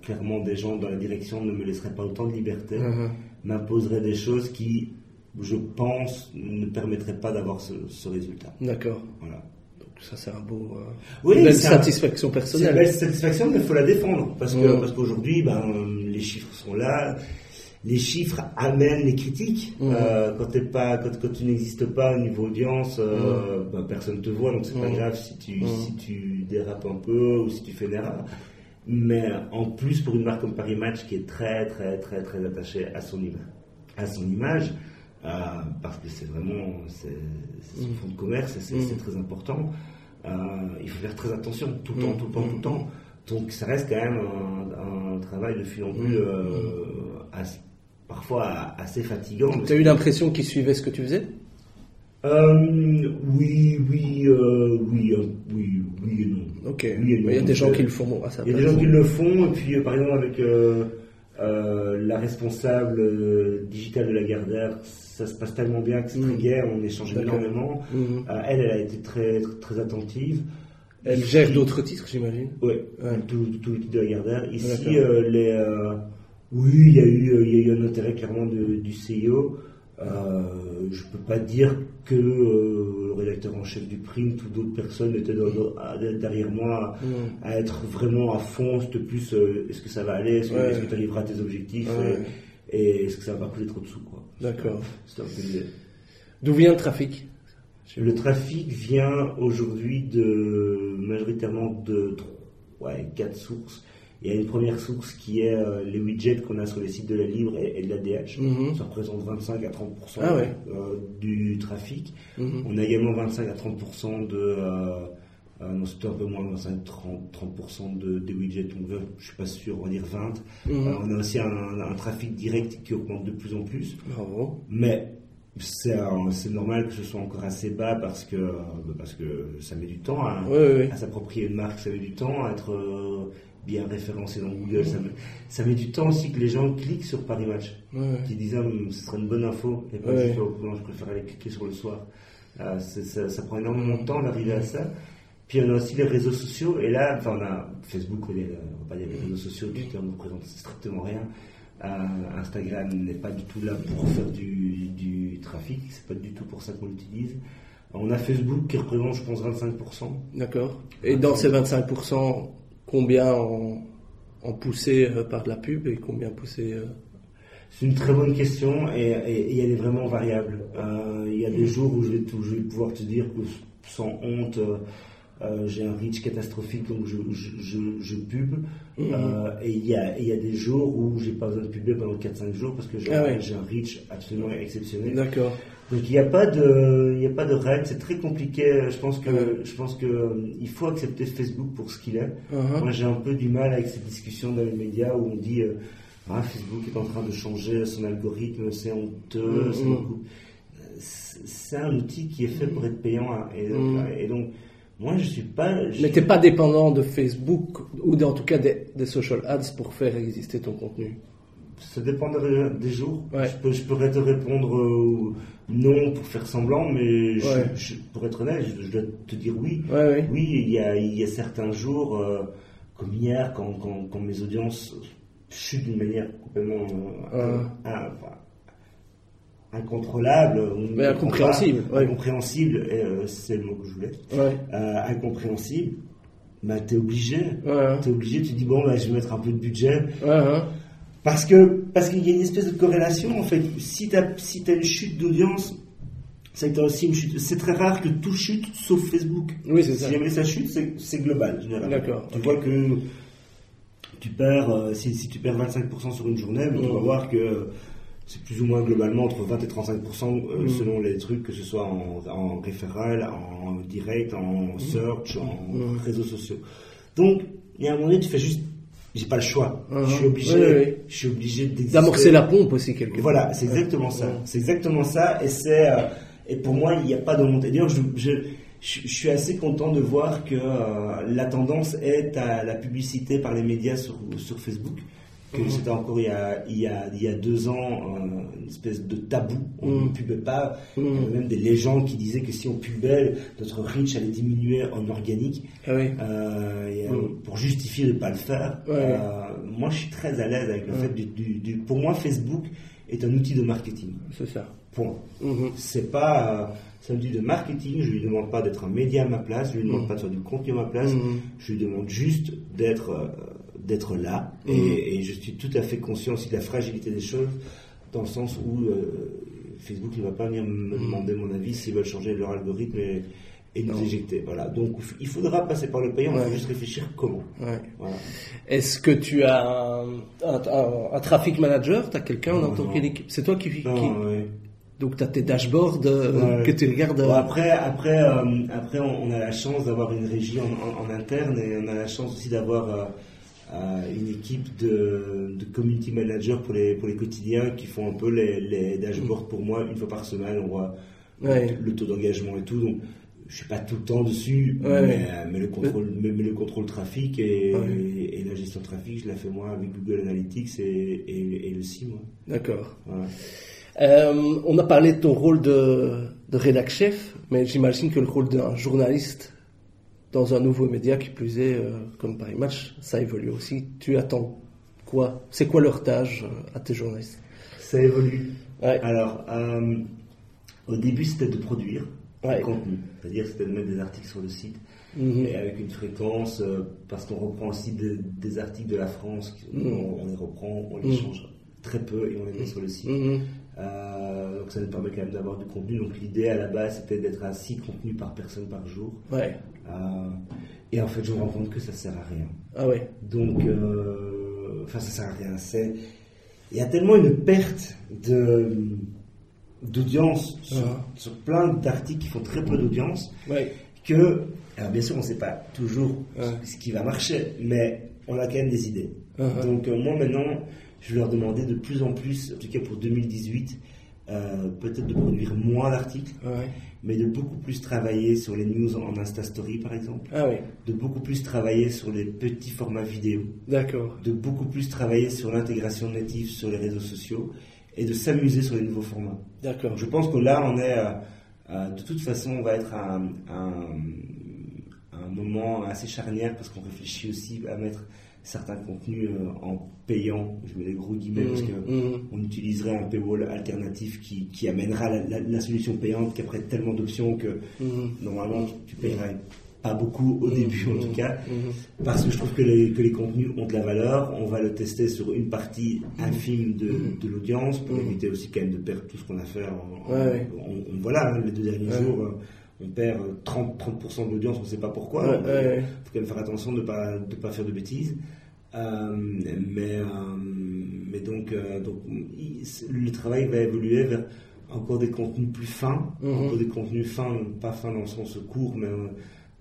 clairement des gens dans la direction ne me laisseraient pas autant de liberté, mhm. m'imposeraient des choses qui, je pense, ne permettraient pas d'avoir ce, résultat. D'accord. Voilà. Donc ça c'est un beau, euh, oui, une belle satisfaction personnelle. C'est une belle satisfaction, mais il faut la défendre parce que mhm. parce qu'aujourd'hui, ben, les chiffres sont là les chiffres amènent les critiques. Mmh. Euh, quand, pas, quand, tu n'existes pas au niveau audience, euh, mmh. bah, personne ne te voit, donc c'est pas mmh. grave si tu, si tu dérapes un peu ou si tu fais une erreur. Mais en plus, pour une marque comme Paris Match qui est très, très, très, très attachée à son, à son image, euh, parce que c'est vraiment c'est, son fond de commerce et c'est, très important, il faut faire très attention tout le temps, tout le temps, tout le temps. Donc ça reste quand même un, travail de fil en plus parfois assez fatigant. Tu as eu l'impression qu'ils suivaient ce que tu faisais? Euh, oui, oui, euh, oui, euh, oui, oui et non. Ok. Oui et non. Il y a des gens qui le font Il y a des gens qui le font, et puis par exemple avec la responsable digitale de la Gardère, ça se passe tellement bien que c'est très Mhm. gai, on échange énormément. Euh, elle, elle a été très, très, très attentive. Elle Ici- gère d'autres titres, j'imagine. Ouais, Ouais. tout, tout le titre de la Gardère. Ici, les, oui, il y, a eu, euh, il y a eu un intérêt clairement de- du CIO. Euh, je peux pas dire que euh, le rédacteur en chef du print ou d'autres personnes étaient dans- dans- à- derrière moi Mhm. à être vraiment à fond. C'était plus euh, est-ce que ça va aller, est-ce que tu arriveras à tes objectifs Ouais. et, et est-ce que ça va pas coûter trop de sous. quoi. D'accord. C'était un peu l'idée. D'où vient le trafic? Le trafic vient aujourd'hui de majoritairement de ouais, quatre sources. Il y a une première source qui est euh, les widgets qu'on a sur les sites de la Libre et, et de la DH. Mhm. Ça représente 25 à 30% Ah ouais. euh, du trafic. Mhm. On a également 25 à 30% de. Euh, euh, non, c'était un peu moins, 25 30, 30% de, des widgets. Donc, je suis pas sûr, on va dire 20. Mhm. Euh, on a aussi un, un trafic direct qui augmente de plus en plus. Bravo. Mais c'est un- c'est normal que ce soit encore assez bas parce que, parce que ça met du temps à, Oui, oui, oui. à s'approprier une marque, ça met du temps à être bien référencé dans Google. Ça met, ça met du temps aussi que les gens cliquent sur Paris Match, Ouais, ouais. qui disent ah, ce serait une bonne info et pas Ouais. juste, oh, non, je préfère aller cliquer sur le soir. Euh, ça, ça prend énormément de temps d'arriver à ça. Puis on a aussi les réseaux sociaux, et là, enfin, on a Facebook, on va pas dire les réseaux sociaux, Twitter ne représente strictement rien. Euh, Instagram n'est pas du tout là pour faire du, du trafic, c'est pas du tout pour ça qu'on l'utilise. On a Facebook qui représente, je pense, 25%. D'accord. Et dans ces 25%, combien en, en poussé euh, par de la pub et combien poussé euh, C'est une très bonne question et, et- et elle est vraiment variable. Euh, il y a des jours où je vais, tout- je vais pouvoir te dire que sans honte, euh, j'ai un reach catastrophique donc je, je, pub. Euh, et il y, a, et il y a des jours où j'ai pas besoin de publier pendant 4-5 jours parce que j'ai Ah ouais. j'ai un reach absolument exceptionnel. D'accord. Donc il n'y a pas de, il n'y a pas de règle, c'est très compliqué. Je pense que, Ouais. je pense que euh, il faut accepter Facebook pour ce qu'il est. Uh-huh. Moi j'ai un peu du mal avec cette discussion dans les médias où on dit euh, ah, Facebook est en train de changer son algorithme, c'est honteux. Mhm. c'est un outil qui est fait pour être payant hein, et, et donc moi je suis pas. je- Mais t'es pas dépendant de Facebook ou en tout cas des, des social ads pour faire exister ton contenu? Ça dépendrait des jours. Ouais. Je, peux- je pourrais te répondre euh, non pour faire semblant, mais je- Ouais. je- pour être honnête, je, je dois te dire oui. Ouais, ouais. Oui, il y a, il y a certains jours, euh, comme hier, quand, quand, quand mes audiences chutent d'une manière complètement euh, Ah. incontrôlable, Mais incompréhensible, pas- incompréhensible, euh, c'est le mot que je voulais, incompréhensible, bah, t'es obligé. T'es obligé, tu dis bon, bah, je vais mettre un peu de budget. Hein. Parce que parce qu'il y a une espèce de corrélation en fait. Si tu as, si t'as une chute d'audience, c'est aussi une chute. C'est très rare que tout chute sauf Facebook. Oui, c'est Si jamais ça chute, c'est, global. D'accord, Tu vois que tu perds, euh, si, si tu perds 25% sur une journée, mais tu vas Mhm. voir que c'est plus ou moins globalement entre 20 et 35% euh, Mhm. selon les trucs, que ce soit en, en référal, en direct, en search, en Mhm. réseaux sociaux. Donc, il y a un moment donné, tu fais juste, j'ai pas le choix. Mhm. Je suis obligé, Oui, je suis obligé. D'amorcer la pompe aussi quelque Voilà, c'est exactement ça. Ouais. C'est exactement ça. Et c'est euh, et pour moi, il n'y a pas de montée. D'ailleurs, je, je, je, je suis assez content de voir que euh, la tendance est à la publicité par les médias sur, sur Facebook. Que Mhm. c'était encore il y, a, il, y a, il y a deux ans euh, une espèce de tabou. On Mhm. ne pubait pas. Mhm. Il y avait même des légendes qui disaient que si on pubait, notre reach allait diminuer en organique. Ah oui. Euh, et, euh, pour justifier de ne pas le faire. Ouais. Euh, moi, je suis très à l'aise avec le Ouais. fait du, du- du- Pour moi, Facebook est un outil de marketing. C'est ça. Point. Mhm. C'est pas. c'est un outil de marketing. Je lui demande pas d'être un média à ma place. Je lui demande pas de faire du contenu à ma place. Mhm. Je lui demande juste d'être d'être là. Et, Mhm. et je suis tout à fait conscient aussi de la fragilité des choses, dans le sens où euh, Facebook ne va pas venir me demander mon avis s'ils veulent changer leur algorithme et, et nous Non. éjecter. Voilà. Donc il faudra passer par le payant. Ouais. faut juste réfléchir comment. Ouais. Voilà. Est-ce que tu as un, un, un- un traffic manager? Tu as quelqu'un dans ton équipe C'est toi qui. qui- Non, ouais. Donc tu as tes dashboards euh, que tu regardes. Bon, euh, après, après, euh, après, on on a la chance d'avoir une régie en, en- en interne et on a la chance aussi d'avoir euh, une équipe de, de community managers pour les, pour les quotidiens qui font un peu les, les dashboards pour moi une fois par semaine. On voit le taux d'engagement et tout. Donc, je suis pas tout le temps dessus, mais, le contrôle, mais, le contrôle trafic et, et, la gestion de trafic, je la fais moi avec Google Analytics et, le SIM. D'accord. Euh, on a parlé de ton rôle de, de rédac chef, mais j'imagine que le rôle d'un journaliste dans un nouveau média qui plus est, euh, comme Paris Match, ça évolue aussi. Tu attends quoi? C'est quoi leur tâche euh, à tes journalistes? Ça évolue. Alors, au début, c'était de produire du contenu, c'est-à-dire c'était de mettre des articles sur le site. Mhm. Et avec une fréquence, parce qu'on reprend aussi des articles de la France, mhm. on, les reprend, on les mhm. change très peu et on les met sur le site. Euh, donc ça nous permet quand même d'avoir du contenu. Donc l'idée à la base c'était d'être à 6 contenus par personne par jour. Ouais. Euh, et en fait je me rends compte que ça sert à rien. Ah ouais. Donc, euh, enfin ça sert à rien. C'est, il y a tellement une perte de d'audience ah. sur, plein d'articles qui font très peu d'audience que, alors bien sûr on ne sait pas toujours ce qui va marcher, mais on a quand même des idées. Donc moi maintenant je leur demandais de plus en plus, en tout cas pour 2018, euh, peut-être de produire moins d'articles, mais de beaucoup plus travailler sur les news en Insta Story par exemple, ah de beaucoup plus travailler sur les petits formats vidéo, d'accord, de beaucoup plus travailler sur l'intégration native sur les réseaux sociaux et de s'amuser sur les nouveaux formats. D'accord. Je pense que là on est, euh, euh, de toute façon, on va être à un moment assez charnière parce qu'on réfléchit aussi à mettre certains contenus euh, en payant, je mets des gros guillemets parce qu'on mmh, mmh. on utiliserait un paywall alternatif qui, qui amènera la, solution payante qui après tellement d'options que mmh. normalement tu paierais pas beaucoup au début en tout cas, parce que je trouve que les, que les contenus ont de la valeur. On va le tester sur une partie infime de, de l'audience pour éviter aussi quand même de perdre tout ce qu'on a fait. on, voilà, hein, les deux derniers jours euh, on perd 30%, 30 de l'audience, on ne sait pas pourquoi. Il faut quand même faire attention de ne pas, de pas faire de bêtises. Euh, mais, euh, mais donc, euh, donc le travail va évoluer vers encore des contenus plus fins, mhm. encore des contenus fins, pas fins dans le sens court, mais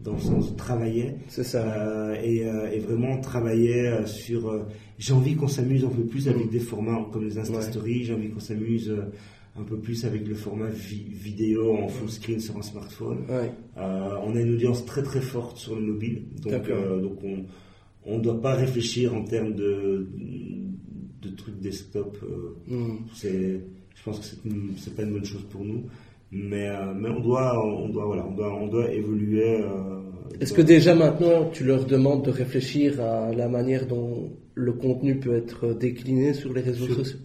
dans le sens de travailler. C'est ça. Et, et, vraiment travailler sur. j'ai envie qu'on s'amuse un peu plus avec mhm. des formats comme les Insta Stories, j'ai envie qu'on s'amuse un peu plus avec le format vidéo en full screen sur un smartphone. Euh, on a une audience très très forte sur le mobile, donc, euh, donc on ne doit pas réfléchir en termes de, de trucs desktop. Euh, hmm. je pense que c'est, c'est pas une bonne chose pour nous, mais, mais on doit on doit voilà on doit on doit évoluer. Est-ce que déjà maintenant tu leur demandes de réfléchir à la manière dont le contenu peut être décliné sur les réseaux sociaux?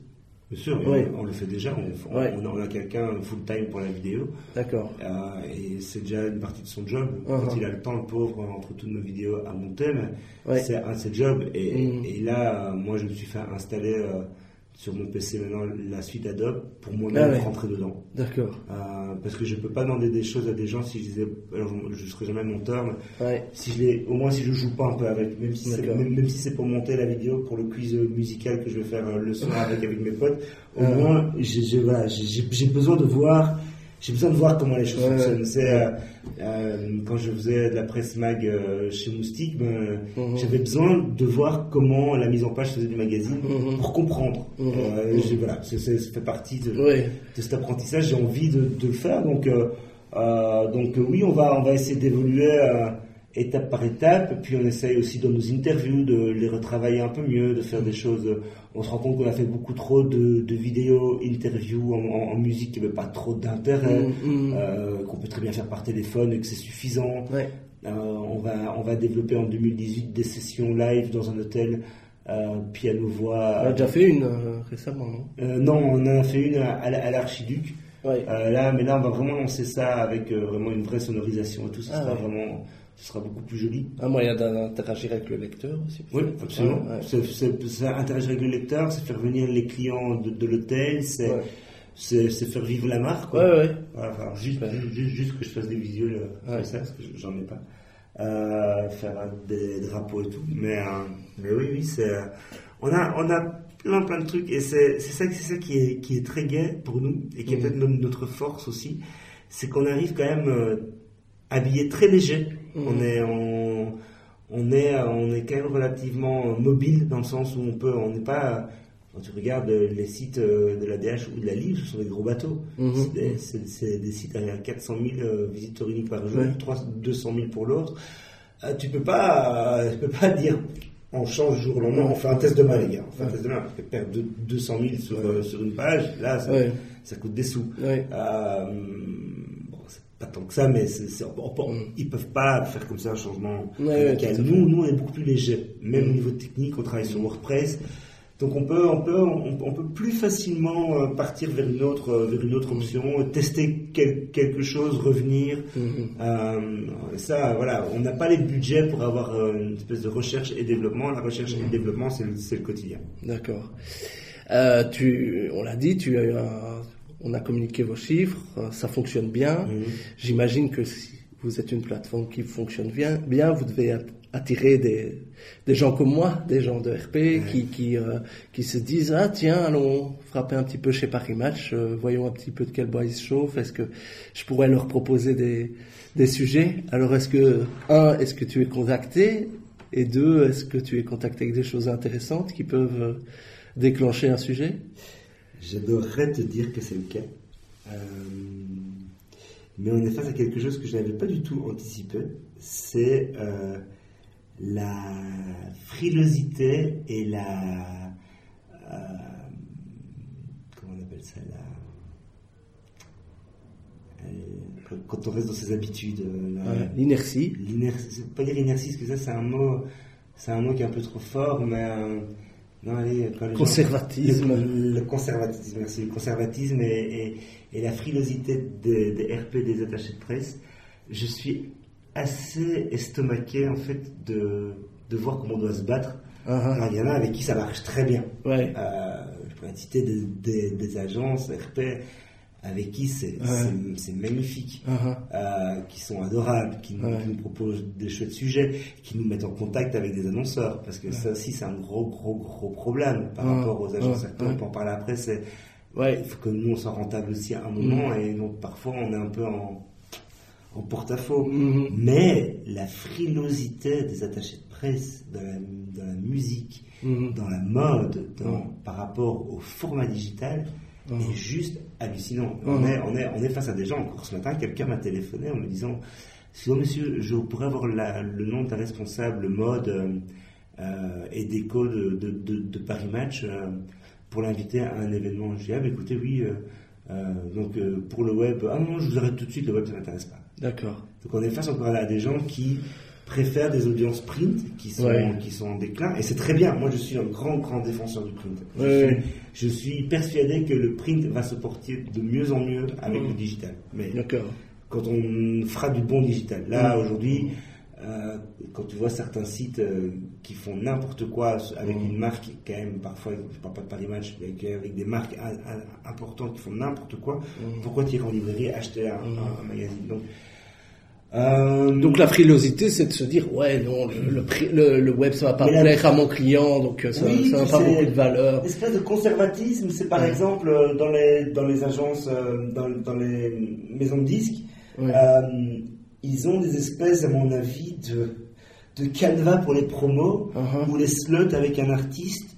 Bien sûr, on, le fait déjà. On, on, a, quelqu'un full time pour la vidéo. D'accord. Euh, et c'est déjà une partie de son job. Uh-huh. Quand il a le temps, le pauvre, entre toutes nos vidéos à monter, c'est un de ses jobs. Et, mm. et, là, moi, je me suis fait installer. Euh, sur mon PC maintenant la suite Adobe pour moi-même ah rentrer dedans. D'accord. Euh, parce que je peux pas demander des choses à des gens si je disais, alors je, serais jamais monteur, mais si je les, au moins si je joue pas un peu avec, même si c'est, même, si c'est pour monter la vidéo pour le quiz musical que je vais faire euh, le soir avec avec mes potes, au moins j'ai, voilà, j'ai besoin de voir j'ai besoin de voir comment les choses fonctionnent. C'est euh, euh, quand je faisais de la presse mag euh, chez Moustique, ben, mhm. j'avais besoin de voir comment la mise en page faisait du magazine mhm. pour comprendre. Mhm. voilà, ça fait partie de, de cet apprentissage. J'ai envie de, de, le faire, donc donc oui, on va on va essayer d'évoluer étape par étape. Puis on essaye aussi dans nos interviews de les retravailler un peu mieux, de faire des choses. On se rend compte qu'on a fait beaucoup trop de, vidéos, interviews en, musique qui n'avaient pas trop d'intérêt, mm, mm. euh, qu'on peut très bien faire par téléphone et que c'est suffisant. Euh, on, va, on va développer en 2018 des sessions live dans un hôtel. Euh, piano-voix. On a déjà fait une récemment, non? Non, on en a fait une à, l'Archiduc. là, mais là, on va vraiment lancer ça avec vraiment une vraie sonorisation et tout. Ça ah sera vraiment ce sera beaucoup plus joli. Un moyen d'interagir avec le lecteur aussi. Oui, absolument. C'est interagir avec le lecteur, c'est faire venir les clients de, l'hôtel, c'est faire vivre la marque. Ouais, ouais. juste, juste, que je fasse des visuels comme ça, parce que j'en ai pas. Euh, faire des drapeaux et tout. Mais, euh, mais oui, oui, c'est. Euh, on a, on a plein, plein de trucs et c'est ça, ça qui est, qui est très gai pour nous et qui est mmh. peut-être notre force aussi. C'est qu'on arrive quand même habillé très léger on mm. est on, est on est quand même relativement mobile dans le sens où on peut on n'est pas quand tu regardes les sites de la DH ou de la Livre, ce sont des gros bateaux. Mhm. C'est des, sites à 400 000 visiteurs uniques par jour, 200 000 pour l'autre. tu peux pas, tu peux pas dire on change jour au lendemain, on fait un test demain, les gars. On fait un test demain. Parce que perdre 200 000 sur, sur une page, là, ça, ça coûte des sous. Pas tant que ça, mais c'est, mm. ils peuvent pas faire comme ça un changement nous, nous, on est beaucoup plus léger. Même au mm. niveau technique, on travaille sur WordPress. Donc on peut, on peut, on, peut plus facilement euh, partir vers une autre, euh, vers une autre option, tester quelque chose, revenir. Mm-hmm. Euh, ça, voilà, on n'a pas les budgets pour avoir une espèce de recherche et développement. La recherche et le mm. développement, c'est le, le, quotidien. D'accord. tu, on l'a dit, tu as eu un, on a communiqué vos chiffres, ça fonctionne bien. Mm-hmm. J'imagine que si vous êtes une plateforme qui fonctionne bien, bien vous devez attirer des, des gens comme moi, des gens de RP qui qui, euh, qui se disent ah tiens allons frapper un petit peu chez Paris Match, euh, voyons un petit peu de quel bois ils se chauffent, est-ce que je pourrais leur proposer des des sujets? Alors est-ce que un est-ce que tu es contacté? Et deux est-ce que tu es contacté avec des choses intéressantes qui peuvent euh, déclencher un sujet? J'adorerais te dire que c'est le cas. mais on est face à quelque chose que je n'avais pas du tout anticipé. C'est la frilosité et la. Euh, comment on appelle ça euh, quand on reste dans ses habitudes. Euh, l'inertie. L'inertie. Pas dire inertie, parce que ça, c'est un mot. C'est un mot qui est un peu trop fort, mais. Non, allez, conservatisme. le, conservatisme, merci. Le conservatisme et, et, la frilosité des, des RP des attachés de presse. Je suis assez estomaqué en fait de, de voir comment on doit se battre. Uh-huh. il y en a avec qui ça marche très bien. Ouais. Euh, je pourrais citer des, des, agences RP avec qui c'est magnifique, uh-huh. euh, qui sont adorables, qui nous, proposent des chouettes sujets, qui nous mettent en contact avec des annonceurs, parce que ça aussi c'est un gros gros gros problème par rapport aux agences. On peut en parler après. C'est il faut que nous on soit rentable aussi à un moment, mm. et donc parfois on est un peu en en porte-à-faux. Mhm. Mais la frilosité des attachés de presse, dans la, musique, mhm. dans la mode, par rapport au format digital, est juste hallucinant. On, est, on, est, on est face à des gens. Encore ce matin, quelqu'un m'a téléphoné en me disant Si, monsieur, je pourrais avoir le nom d'un responsable mode euh, et déco de, de, Paris Match euh, pour l'inviter à un événement. Je dis ah, écoutez, oui. Euh, donc pour le web, ah non, je vous arrête tout de suite, le web ça m'intéresse pas. D'accord. Donc on est face encore à des gens qui préfèrent des audiences print qui sont, qui sont en déclin. Et c'est très bien. Moi, je suis un grand, grand défenseur du print. Je, suis, persuadé que le print va se porter de mieux en mieux avec le digital. Mais quand on fera du bon digital. Là, aujourd'hui, euh, quand tu vois certains sites euh, qui font n'importe quoi avec une marque, quand même, parfois, je parle pas de Paris Match, mais avec des marques importantes qui font n'importe quoi, pourquoi tu irais en librairie acheter un, un magazine? Donc, euh, donc la frilosité, c'est de se dire ouais non le, le, le web ça va pas plaire à mon client donc euh, ça n'a pas beaucoup de valeur. Espèce de conservatisme, c'est par exemple euh, dans les dans les agences, dans, dans les maisons de disques, ils ont des espèces à mon avis de de canevas pour les promos uh-huh. ou les slots avec un artiste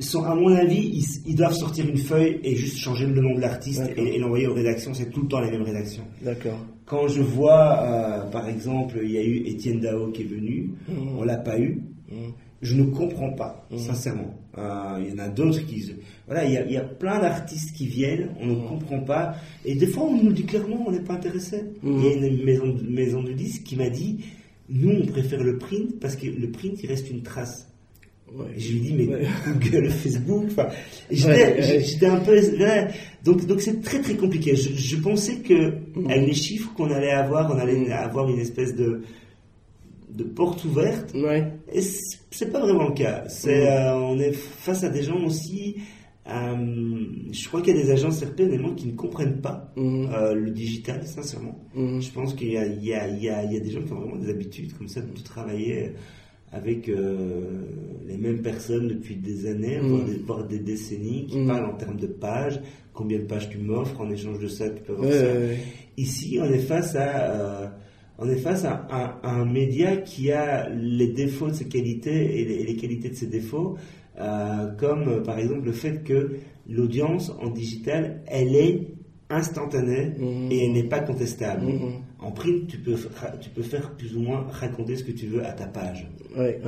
sont, à mon avis, ils, doivent sortir une feuille et juste changer le nom de l'artiste et, l'envoyer aux rédactions. C'est tout le temps les mêmes rédactions. D'accord. Quand je vois, euh, par exemple, il y a eu Étienne Dao qui est venu, mmh. on l'a pas eu. Mmh. Je ne comprends pas, mmh. sincèrement. Euh, il y en a d'autres qui, voilà, il y a, il y a plein d'artistes qui viennent, on ne comprend pas, et des fois on nous dit clairement on n'est pas intéressé. Il y a une maison de, maison de disques qui m'a dit, nous on préfère le print parce que le print il reste une trace. Je lui dis, mais [LAUGHS] Google, Facebook, enfin, j'étais un peu, donc, donc c'est très très compliqué. Je, pensais que, mm. avec les chiffres qu'on allait avoir, on allait mm. avoir une espèce de, de porte ouverte. Et c'est pas vraiment le cas. C'est, mm. euh, on est face à des gens aussi, euh, je crois qu'il y a des agences RP qui ne comprennent pas euh, le digital, sincèrement. Je pense qu'il y y, y, y a des gens qui ont vraiment des habitudes comme ça de travailler avec euh, les mêmes personnes depuis des années, mm. voire, des, décennies, qui mm. parlent en termes de pages, combien de pages tu m'offres, en échange de ça, tu peux avoir ça. Ici, on est face à, euh, on est face à, un média qui a les défauts de ses qualités et les, qualités de ses défauts. euh, comme par exemple le fait que l'audience en digital, elle est instantanée Mhm. et elle n'est pas contestable. En print, tu peux, ra- tu peux faire plus ou moins raconter ce que tu veux à ta page. Ouais.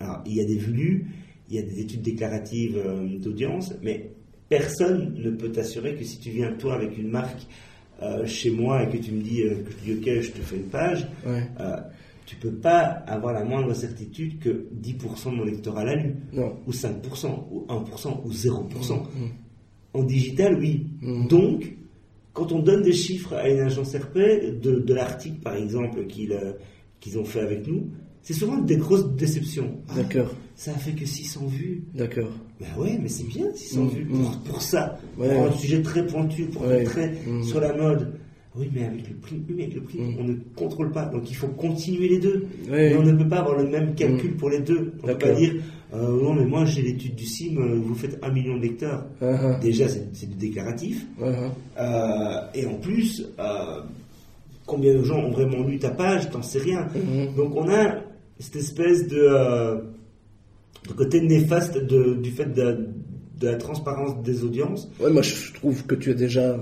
Alors, il y a des vues, il y a des études déclaratives euh, d'audience, mais personne ne peut t'assurer que si tu viens toi avec une marque euh, chez moi et que tu me dis, euh, que je dis ok, je te fais une page, Ouais. tu peux pas avoir la moindre certitude que 10% de mon lectorat l'a lu, Non. ou 5%, ou 1%, ou 0%. Mhm. En digital, oui. Mhm. Donc, quand on donne des chiffres à une agence RP, de, de l'article par exemple qu'ils euh, qu'ils ont fait avec nous, c'est souvent des grosses déceptions. Ah, D'accord, ça a fait que 600 vues. d'accord. Ben ouais, mais c'est bien 600 Mhm. vues pour, pour ça. Ouais. Pour un sujet très pointu, pour Ouais. trait Mhm. sur la mode. Oui, mais avec le prix, mais avec le prix, on ne contrôle pas. Donc il faut continuer les deux. Mais on ne peut pas avoir le même calcul pour les deux. On ne peut pas dire, euh, non, mais moi j'ai l'étude du CIM, euh, vous faites un million de lecteurs. Ah, Déjà, c'est du déclaratif. ah. Euh, et en plus, euh, combien de gens ont vraiment lu ta page T'en sais rien. Mhm. Donc on a cette espèce de, de côté néfaste de- du fait de, de la transparence des audiences. Ouais, moi je trouve que tu es déjà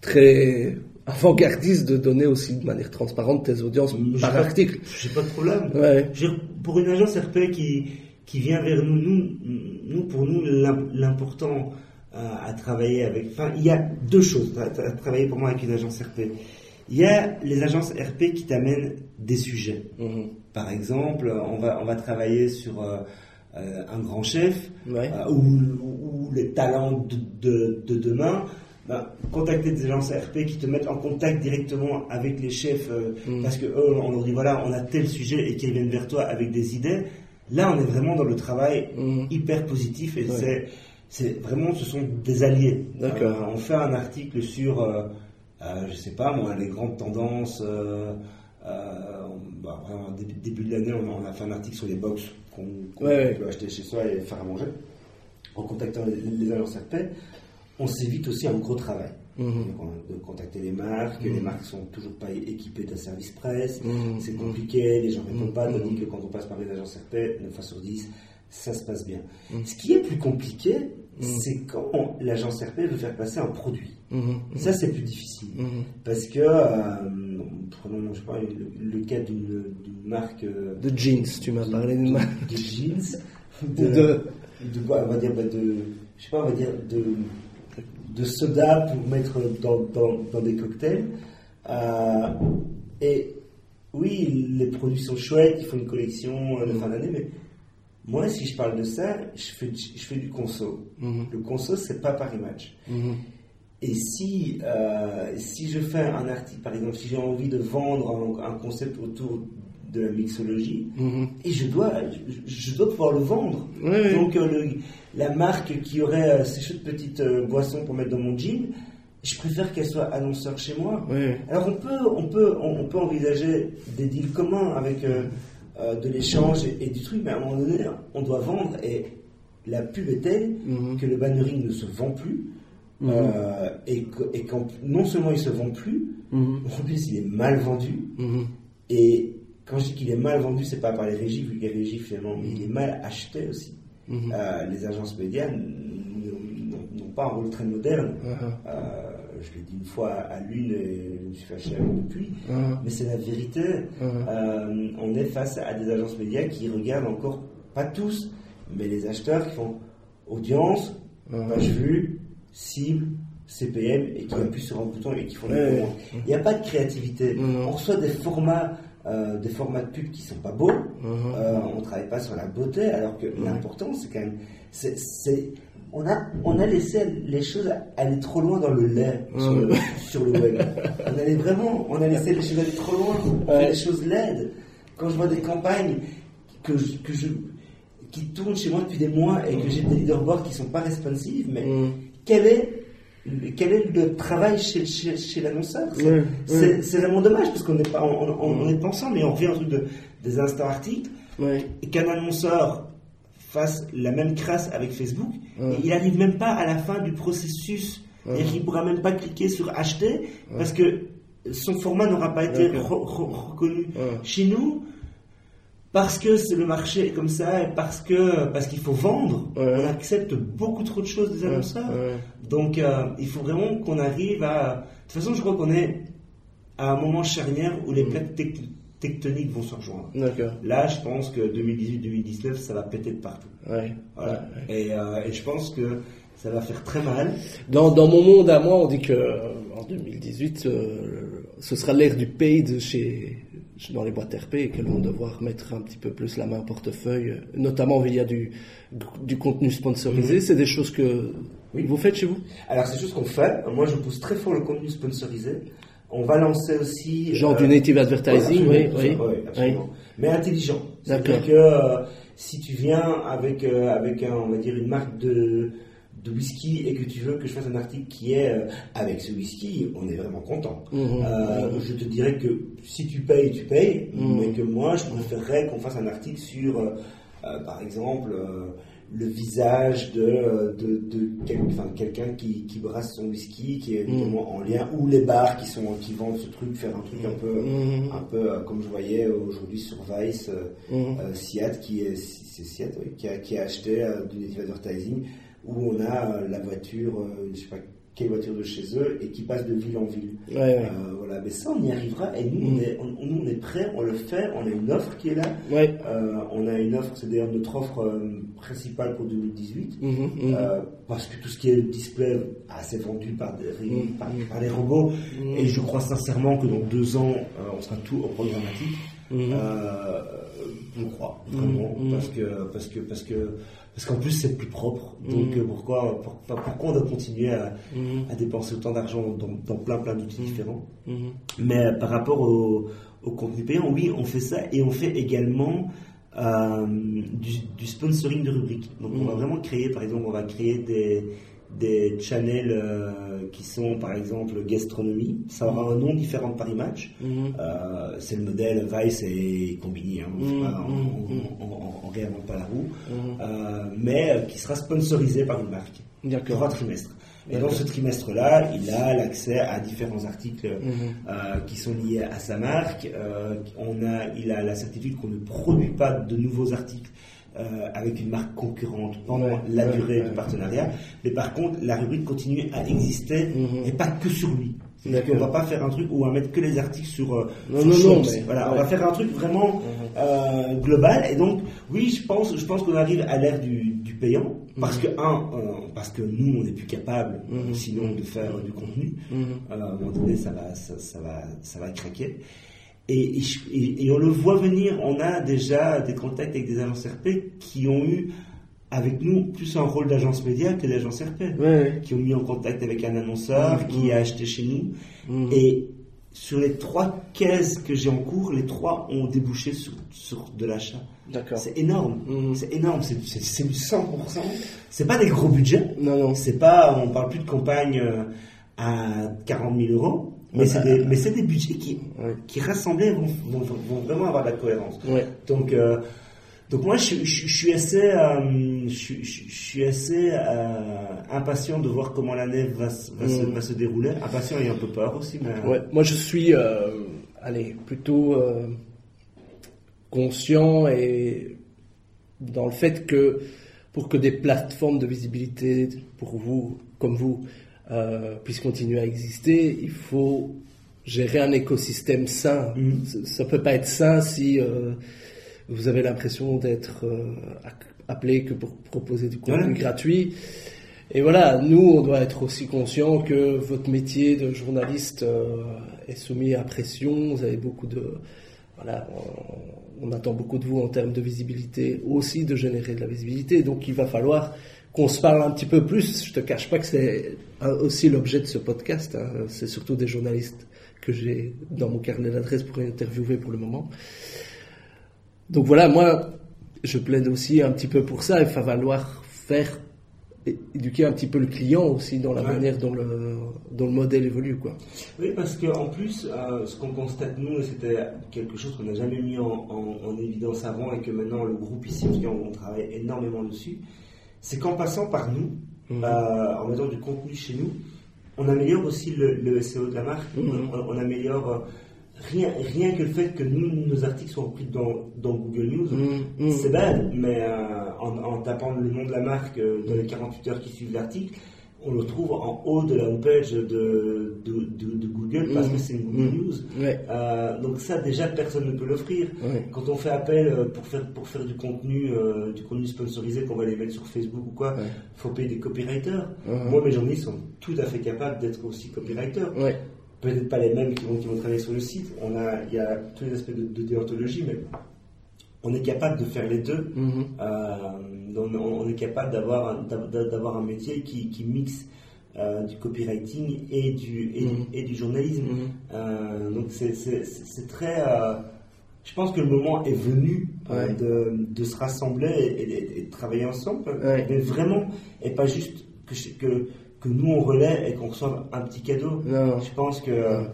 très avant-gardiste de donner aussi de manière transparente tes audiences par pas- article. J'ai pas de problème. Ouais. Pour une agence RP qui, qui vient vers nous, nous, nous pour nous, l'im- l'important euh, à travailler avec. Enfin, il y a deux choses à, à travailler pour moi avec une agence RP. Il y a les agences RP qui t'amènent des sujets. Mhm. Par exemple, on va, on va travailler sur euh, euh, un grand chef Ouais. euh, ou, ou les talents de, de- de demain. Ben, contacter des agences RP qui te mettent en contact directement avec les chefs euh, Mm. parce que eux, on leur dit voilà, on a tel sujet et qu'ils viennent vers toi avec des idées. Là, on est vraiment dans le travail Mhm. hyper positif et Ouais. c'est, vraiment, ce sont des alliés. D'accord. Euh, on fait un article sur, euh, euh, je sais pas moi, les grandes tendances. bah, après, début, début de l'année, on, on a fait un article sur les box qu'on, qu'on Ouais, ouais. peut acheter chez soi et faire à manger. En contactant les, les agences RP, on s'évite aussi un gros travail. Mhm. On- de contacter les marques, les marques sont toujours pas équipées d'un service presse, Mhm. c'est compliqué, les gens ne répondent pas, Mhm. tandis que quand on passe par les agences RP, 9 fois sur 10, ça se passe bien. Mhm. Ce qui est plus compliqué, Mhm. c'est quand l'agence RP veut faire passer un produit. Mhm. Ça, c'est plus difficile. Mhm. Parce que, euh, prenons, je pas, le, le cas d'une d'une marque. euh, De jeans, tu m'as parlé de de- marque. de jeans, de, de- on va dire bah, de je sais pas on va dire de de soda pour mettre dans, dans, dans des cocktails Euh, et oui les produits sont chouettes ils font une collection euh, de fin d'année mais moi si je parle de ça je fais je fais du conso Mhm. le conso c'est pas Paris Match Mhm. et si, euh, si je fais un article, par exemple, si j'ai envie de vendre un, un concept autour de la mixologie, Mhm. et je dois, je, je dois pouvoir le vendre. Donc euh, le- la marque qui aurait euh, ces chouettes petites euh, boissons pour mettre dans mon jean, je préfère qu'elle soit annonceur chez moi. Alors on peut, on peut, on, on peut envisager des deals communs avec euh, de l'échange et, et du truc, mais à un moment donné, on doit vendre et la pub est telle Mhm. que le bannering ne se vend plus. Mhm. euh, et, et qu'en non seulement il se vend plus, en plus il est mal vendu. Et quand je dis qu'il est mal vendu, c'est pas par les régies, vu que les régies finalement, mais il est mal acheté aussi. Mhm. Euh, les agences médias n'ont pas un rôle très moderne. Ah, Euh, je l'ai dit une fois à l'une et je me suis fâché depuis, ah, mais c'est la vérité. ah. Euh, on est face à des agences médias qui regardent encore, pas tous, mais les acheteurs qui font audience, Ah. page vue, cible, CPM, et qui appuient sur un bouton et qui font des commandes. Il n'y a pas de créativité. On reçoit des formats, euh, des formats de pub qui sont pas beaux. Mhm. Euh, on travaille pas sur la beauté, alors que l'important, c'est quand même, c'est, c'est- on a, on a laissé les choses aller trop loin dans le lait sur, le, sur le web. on allait vraiment, on a laissé les choses aller trop loin. On fait Ouais. les choses laides. Quand je vois des campagnes que je, que je, qui tournent chez moi depuis des mois et que j'ai des leaderboards qui sont pas responsives, mais Mhm. quel est quel est le travail chez, chez, chez l'annonceur C'est vraiment dommage parce qu'on n'est pas, on, on, on est ensemble et on revient au truc de, des instant articles. Ouais. et qu'un annonceur fasse la même crasse avec Facebook, et il n'arrive même pas à la fin du processus. Et il ne pourra même pas cliquer sur acheter parce que son format n'aura pas été reconnu. Chez nous, parce que c'est le marché est comme ça et parce que parce qu'il faut vendre, on accepte beaucoup trop de choses des annonceurs. Donc euh, il faut vraiment qu'on arrive à. De toute façon, je crois qu'on est à un moment charnière où les mm. plaques tectoniques vont se rejoindre. Là, je pense que 2018-2019, ça va péter de partout. Et, euh, et, je pense que ça va faire très mal. Dans, dans mon monde à moi, on dit que en 2018, ce sera l'ère du paid chez dans les boîtes RP et qu'elles vont devoir mettre un petit peu plus la main au portefeuille, notamment via du, du contenu sponsorisé. C'est des choses que oui. vous faites chez vous? Alors, c'est des choses qu'on fait. Moi, je pousse très fort le contenu sponsorisé. On va lancer aussi. Genre du euh, native advertising, oui, oui, absolument. Mais intelligent. C'est-à-dire que euh, si tu viens avec, euh, avec un, on va dire, une marque de de whisky et que tu veux que je fasse un article qui est euh, avec ce whisky, on est vraiment content. Mmh, mmh. Euh, je te dirais que si tu payes, tu payes, mmh. mais que moi, je préférerais qu'on fasse un article sur, euh, par exemple, le visage de, de, de quelqu'un qui, qui, brasse son whisky, qui est évidemment en lien, ou les bars qui, sont, qui vendent ce truc, faire un truc un peu, un peu comme je voyais aujourd'hui sur Vice, Siat, qui, est, Siat, qui, a, qui a acheté du native advertising où on a euh, la voiture, euh, je sais pas quelle voiture de chez eux et qui passe de ville en ville. Euh, voilà, mais ça on y arrivera et nous, on, mm. est, on, on est prêt, on le fait, on a une offre qui est là. on a une offre, c'est d'ailleurs notre offre principale pour 2018 mm-hmm, mm-hmm. parce que tout ce qui est display assez vendu par, des, mm-hmm. par, les robots et je crois sincèrement que dans deux ans on sera tout au programmatique. je crois vraiment parce que parce que parce que parce qu'en plus c'est plus propre. Donc mm. euh, pourquoi, pourquoi on doit continuer à, mm. dépenser autant d'argent dans, plein plein d'outils mm. différents? Mais par rapport au, contenu payant, oui, on fait ça et on fait également euh, du, sponsoring de rubriques. Donc on va vraiment créer, par exemple, on va créer des, des channels euh, qui sont par exemple gastronomie. Ça aura un nom différent de Paris Match. Mhm. Euh, c'est le modèle Vice et Combini. Hein. On, ne réinvente pas la roue. Mhm. Euh, mais qui sera sponsorisé par une marque. Pour un trimestre. Et dans ce trimestre-là, il a l'accès à différents articles mhm. qui sont liés à sa marque. on a, il a la certitude qu'on ne produit pas de nouveaux articles euh, avec une marque concurrente pendant la durée du partenariat. Mais par contre, la rubrique continue à exister mhm. et pas que sur lui. On ne va pas faire un truc où on va mettre que les articles sur. Euh, non, non, non, voilà, on va faire un truc vraiment mhm. euh, global. Et donc, oui, je pense, je pense qu'on arrive à l'ère du, du, payant parce mhm. que un, parce que nous, on n'est plus capable, sinon, de faire du contenu. à un moment donné, ça va, ça, ça va, ça va craquer. Et, et, on le voit venir, on a déjà des contacts avec des agences RP qui ont eu avec nous plus un rôle d'agence média que d'agence RP, qui ont mis en contact avec un annonceur mmh, qui a acheté chez nous. Mmh. Et sur les trois caisses que j'ai en cours, les trois ont débouché sur, sur de l'achat. D'accord. C'est énorme. C'est énorme. C'est du 100%. C'est pas des gros budgets. Non, non. C'est pas, on parle plus de campagne euh, à 40 000 euros. Mais c'est des, mais c'est des budgets qui, qui rassemblés vont, vont, vraiment avoir de la cohérence. Donc, euh, donc moi, je, je, suis assez, euh, je, je, suis assez euh, impatient de voir comment l'année va, va, se, mm. va, se, dérouler. Impatient et un peu peur aussi. Mais... Ouais, moi, je suis, allez, plutôt conscient et dans le fait que pour que des plateformes de visibilité pour vous, comme vous, euh, puisse continuer à exister, il faut gérer un écosystème sain. Mm. Ça peut pas être sain si euh, vous avez l'impression d'être euh, appelé que pour proposer du contenu gratuit. Et voilà, nous, on doit être aussi conscient que votre métier de journaliste est soumis à pression. Vous avez beaucoup de, voilà, on, on, attend beaucoup de vous en termes de visibilité, aussi de générer de la visibilité. Donc, il va falloir qu'on se parle un petit peu plus. Je te cache pas que c'est aussi l'objet de ce podcast. Hein. C'est surtout des journalistes que j'ai dans mon carnet d'adresse pour interviewer pour le moment. Donc voilà, moi, je plaide aussi un petit peu pour ça. Il va falloir faire éduquer un petit peu le client aussi dans la manière dont le, dont le modèle évolue. Quoi. Oui, parce qu'en plus, euh, ce qu'on constate nous, c'était quelque chose qu'on n'a jamais mis en, en, évidence avant et que maintenant le groupe ici, on travaille énormément dessus, c'est qu'en passant par nous, mhm. euh, en mettant du contenu chez nous, on améliore aussi le, SEO de la marque, mhm. on, améliore rien, rien que le fait que nous, nos articles soient repris dans, dans Google News, mm. c'est bad, mais euh, en, en, tapant le nom de la marque euh, dans les 48 heures qui suivent l'article, on le trouve en haut de la homepage de, de, de, Google parce que c'est une Google News. Euh, donc ça, déjà, personne ne peut l'offrir. Quand on fait appel pour faire, pour faire du contenu, du contenu sponsorisé qu'on va les mettre sur Facebook ou quoi, il faut payer des copywriters. Moi, mes journalistes sont tout à fait capables d'être aussi copywriters peut-être pas les mêmes qui vont, qui vont travailler sur le site. On a, il y a tous les aspects de, déontologie, mais on est capable de faire les deux. Mhm. Euh, on, est capable d'avoir, d'avoir un métier qui, qui mixe euh, du copywriting et du, et, mhm. et du, journalisme. Mhm. Euh, donc c'est très... je pense que le moment est venu de, de, se rassembler et, de travailler ensemble, mais vraiment, et pas juste que, que que nous on relaie et qu'on reçoive un petit cadeau. Je pense que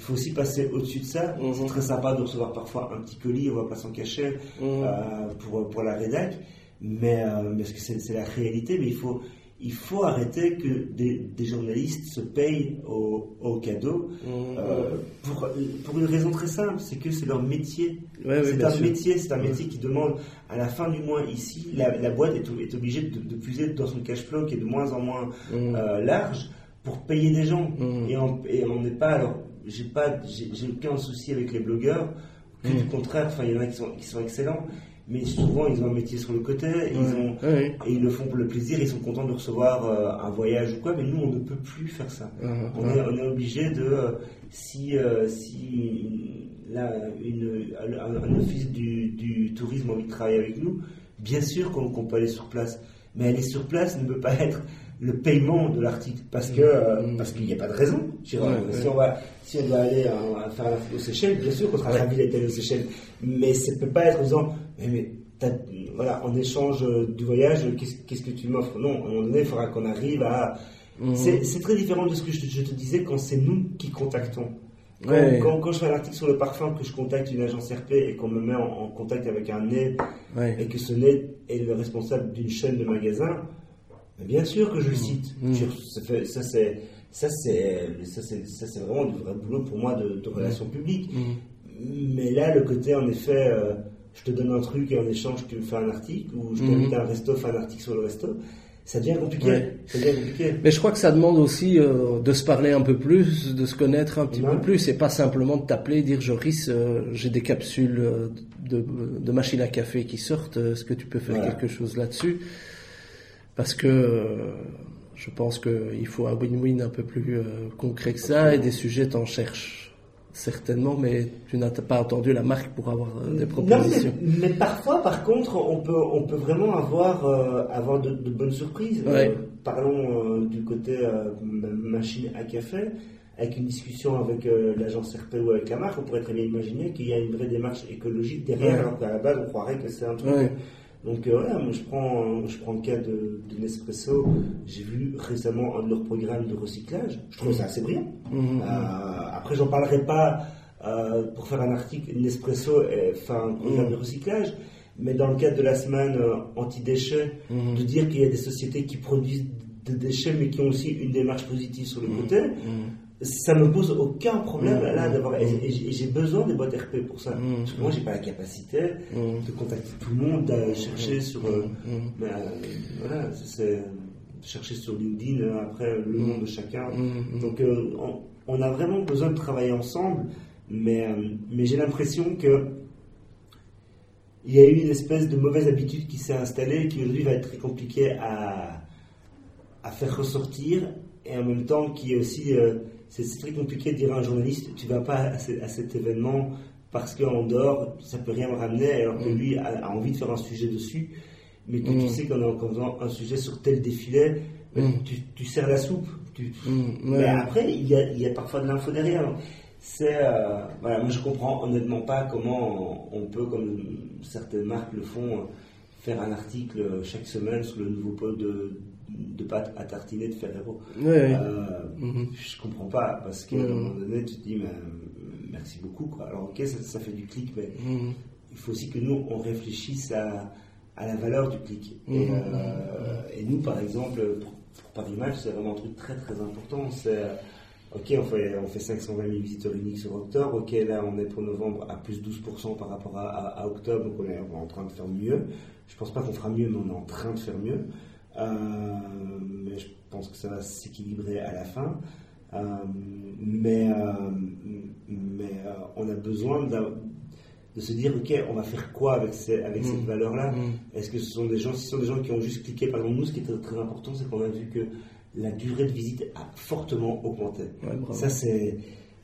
il faut aussi passer au-dessus de ça. Mhm. C'est très sympa de recevoir parfois un petit colis, on va pas s'en cacher mhm. euh, pour, pour la rédac, mais, euh, parce que c'est la réalité, mais il faut il faut arrêter que des, journalistes se payent au, au cadeau mmh. euh, pour, pour, une raison très simple, c'est que c'est leur métier. c'est un métier, c'est un métier qui demande à la fin du mois ici, la, boîte est, est, obligée de, de, puiser dans son cash flow qui est de moins en moins euh, large pour payer des gens. Et on n'est pas alors j'ai pas j'ai aucun souci avec les blogueurs. Du contraire, enfin il y en a qui sont, qui sont excellents mais souvent ils ont un métier sur le côté, ils ont, et ils le font pour le plaisir, ils sont contents de recevoir euh, un voyage ou quoi, mais nous on ne peut plus faire ça. on, est, on, est, obligé de, euh, si, euh, si là, une, un, office du, du, tourisme a envie de travailler avec nous, bien sûr qu'on peut aller sur place, mais aller sur place ne peut pas être le paiement de l'article parce que mm. parce qu'il n'y a pas de raison. si, on va, si on doit aller faire un article aux Seychelles, bien sûr qu'on sera ravi d'être aux Seychelles, mais ça ne peut pas être en disant mais, voilà, en échange du voyage, qu'est-ce que tu m'offres? Non, à un moment donné, il faudra qu'on arrive à. Mhm. C'est très différent de ce que je, te disais quand c'est nous qui contactons. Quand, quand, je fais un article sur le parfum, que je contacte une agence RP et qu'on me met en, contact avec un nez, et que ce nez est le responsable d'une chaîne de magasins, bien sûr que je le cite. Ça, c'est ça c'est vraiment du vrai boulot pour moi de, de relations publiques. Mais là, le côté en effet. Euh, je te donne un truc et en échange tu me fais un article, ou je t'invite mhm. à un resto, fais un article sur le resto, ça devient compliqué. Mais je crois que ça demande aussi euh, de se parler un peu plus, de se connaître un petit peu plus, et pas simplement de t'appeler, dire Joris, euh, j'ai des capsules de, de, machine à café qui sortent, est-ce que tu peux faire quelque chose là-dessus? Parce que je pense qu'il faut un win-win un peu plus concret que ça, et des sujets t'en cherches certainement, mais tu n'as pas entendu la marque pour avoir euh, des propositions. Non, mais, parfois, par contre, on peut, on peut vraiment avoir, euh, avoir de, bonnes surprises. Euh, parlons du côté machine à café. Avec une discussion avec l'agence RP ou avec la marque, on pourrait très bien imaginer qu'il y a une vraie démarche écologique derrière, alors qu'à la base, on croirait que c'est un truc donc euh, voilà, moi je prends, je prends le cas de, Nespresso. J'ai vu récemment un de leurs programmes de recyclage. Je trouve ça assez brillant. Mmh, mmh. Euh, après, j'en parlerai pas euh, pour faire un article. Nespresso fait un programme mmh. de recyclage. Mais dans le cadre de la semaine anti-déchets, de dire qu'il y a des sociétés qui produisent des déchets mais qui ont aussi une démarche positive sur le côté, ça me pose aucun problème là mmh. d'avoir et, j'ai besoin des boîtes RP pour ça. Mmh. parce que moi j'ai pas la capacité mmh. de contacter tout le monde d'aller chercher sur euh, euh, voilà c'est chercher sur LinkedIn euh, après le nom de chacun. Donc on, a vraiment besoin de travailler ensemble mais mais j'ai l'impression que il y a eu une espèce de mauvaise habitude qui s'est installée qui aujourd'hui va être très compliquée à à faire ressortir et en même temps qui est aussi c'est très compliqué de dire à un journaliste tu vas pas à, cet événement parce qu'en dehors ça peut rien me ramener alors que mm. lui a, envie de faire un sujet dessus mais que tu mm. sais qu'en faisant un sujet sur tel défilé ben, mm. tu, tu sers la soupe mais après il y, a, il y, a, parfois de l'info derrière c'est euh, voilà moi je comprends honnêtement pas comment on, peut comme certaines marques le font faire un article chaque semaine sur le nouveau pot de de pâte à tartiner de Ferrero. Ouais, euh, mhm. Je comprends pas parce qu'à un moment donné, tu te dis, merci beaucoup. Quoi. Alors, ok, ça, fait du clic, mais mhm. il faut aussi que nous, on réfléchisse à, à la valeur du clic. Et, mhm. euh, et, nous, par exemple, pour, Paris Match, c'est vraiment un truc très très important. C'est Ok, on fait, on fait 520 000 visiteurs uniques sur octobre. Ok, là, on est pour novembre à plus 12% par rapport à, octobre, donc on est, en train de faire mieux. Je pense pas qu'on fera mieux, mais on est en train de faire mieux. Euh, mais je pense que ça va s'équilibrer à la fin. Euh, mais euh, mais on a besoin de se dire, ok, on va faire quoi avec, avec cette mm. valeur-là? Mm. Est-ce que ce sont des gens, si ce sont des gens qui ont juste cliqué, par exemple, nous, ce qui est très important, c'est qu'on a vu que la durée de visite a fortement augmenté. ça, c'est.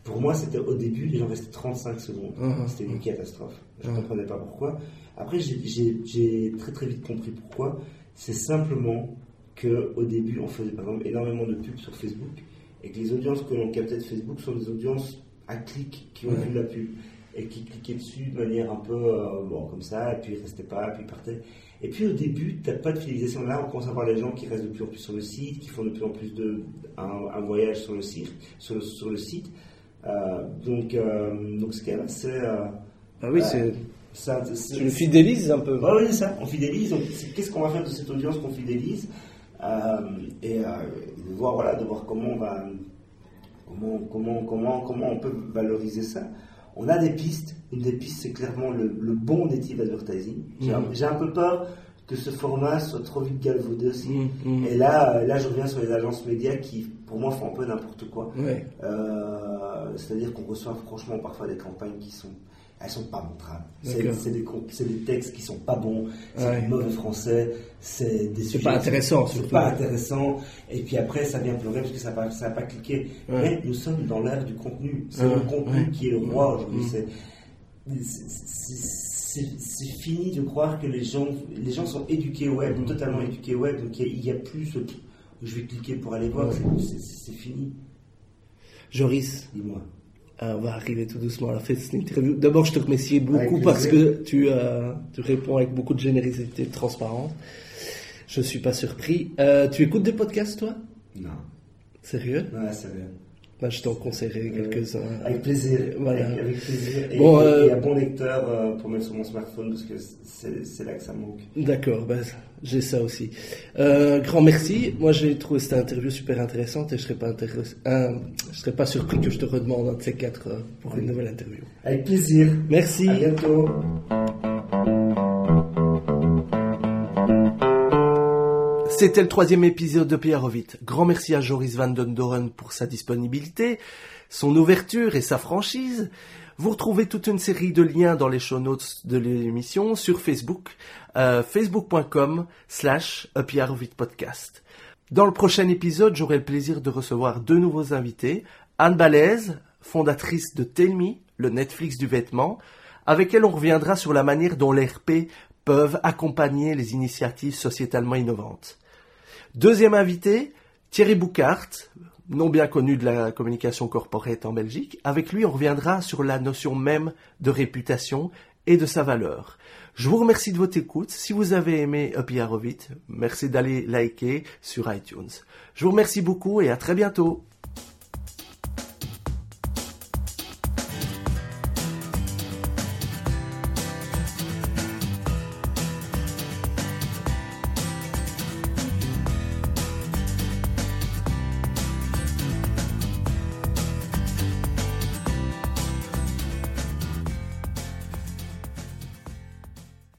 Pour moi, c'était au début, les gens restaient 35 secondes. Uh-huh. c'était une catastrophe. Je ne uh-huh. comprenais pas pourquoi. Après, j'ai très très vite compris pourquoi. C'est simplement qu'au début, on faisait par exemple énormément de pubs sur Facebook et que les audiences que l'on captait de Facebook sont des audiences à clic qui ont vu la pub et qui cliquaient dessus de manière un peu euh, bon, comme ça, et puis ils restaient pas, puis ils partaient. Et puis au début, tu n'as pas de fidélisation. Là, on commence à voir les gens qui restent de plus en plus sur le site, qui font de plus en plus de, un, voyage sur le site. Sur le, sur le site. Euh, donc, euh, donc, ce qui est assez. ah oui, c'est. Ça, tu le fidélises un peu. oui, c'est ça, on fidélise. Qu'est-ce qu'on va faire de cette audience qu'on fidélise Et de voir, voilà, de voir comment on va. Comment, comment, comment, comment on peut valoriser ça. On a des pistes. Une des pistes, c'est clairement le, bon native advertising. J'ai un peu peur que ce format soit trop vite galvaudé aussi. Mhm, mhm. Et là, euh, là, je reviens sur les agences médias qui, pour moi, font un peu n'importe quoi. Euh, c'est-à-dire qu'on reçoit franchement parfois des campagnes qui sont elles sont pas montrables. C'est des, des, textes qui sont pas bons, c'est du mauvais français, c'est des C'est pas intéressant, C'est pas intéressant. Et puis après, ça vient pleurer parce que ça n'a pas, pas cliqué. Mais nous sommes dans l'ère du contenu. C'est le contenu qui est le roi aujourd'hui. Mm. C'est fini de croire que les gens, les gens sont éduqués web, mm. totalement éduqués web. Donc il n'y a, plus ce je vais cliquer pour aller voir. C'est fini. Joris. Dis-moi. Euh, on va arriver tout doucement à la fin de cette interview. D'abord, je te remercie beaucoup parce que tu, euh, tu réponds avec beaucoup de générosité et de transparence. Je suis pas surpris. Euh, tu écoutes des podcasts, toi? Non. Sérieux? Ouais, sérieux. Bah, je t'en conseillerais quelques-uns. Avec plaisir. Voilà. Avec, plaisir. Et, bon, euh, un bon lecteur euh, pour mettre sur mon smartphone parce que c'est là que ça manque. D'accord, bah, j'ai ça aussi. Euh, grand merci. Moi, j'ai trouvé cette interview super intéressante et je serais pas je serais pas surpris que je te redemande un de ces quatre pour une nouvelle interview. Avec plaisir. Merci. À bientôt. C'était le troisième épisode de Pierre Grand merci à Joris Van Den Doren pour sa disponibilité, son ouverture et sa franchise. Vous retrouvez toute une série de liens dans les show notes de l'émission sur Facebook, euh, facebook.com slash podcast. Dans le prochain épisode, j'aurai le plaisir de recevoir deux nouveaux invités. Anne Balaise, fondatrice de Tell Me, le Netflix du vêtement, avec elle on reviendra sur la manière dont les RP peuvent accompagner les initiatives sociétalement innovantes. Deuxième invité, Thierry Boucart, non bien connu de la communication corporate en Belgique. Avec lui, on reviendra sur la notion même de réputation et de sa valeur. Je vous remercie de votre écoute. Si vous avez aimé Happy Arovit, merci d'aller liker sur iTunes. Je vous remercie beaucoup et à très bientôt.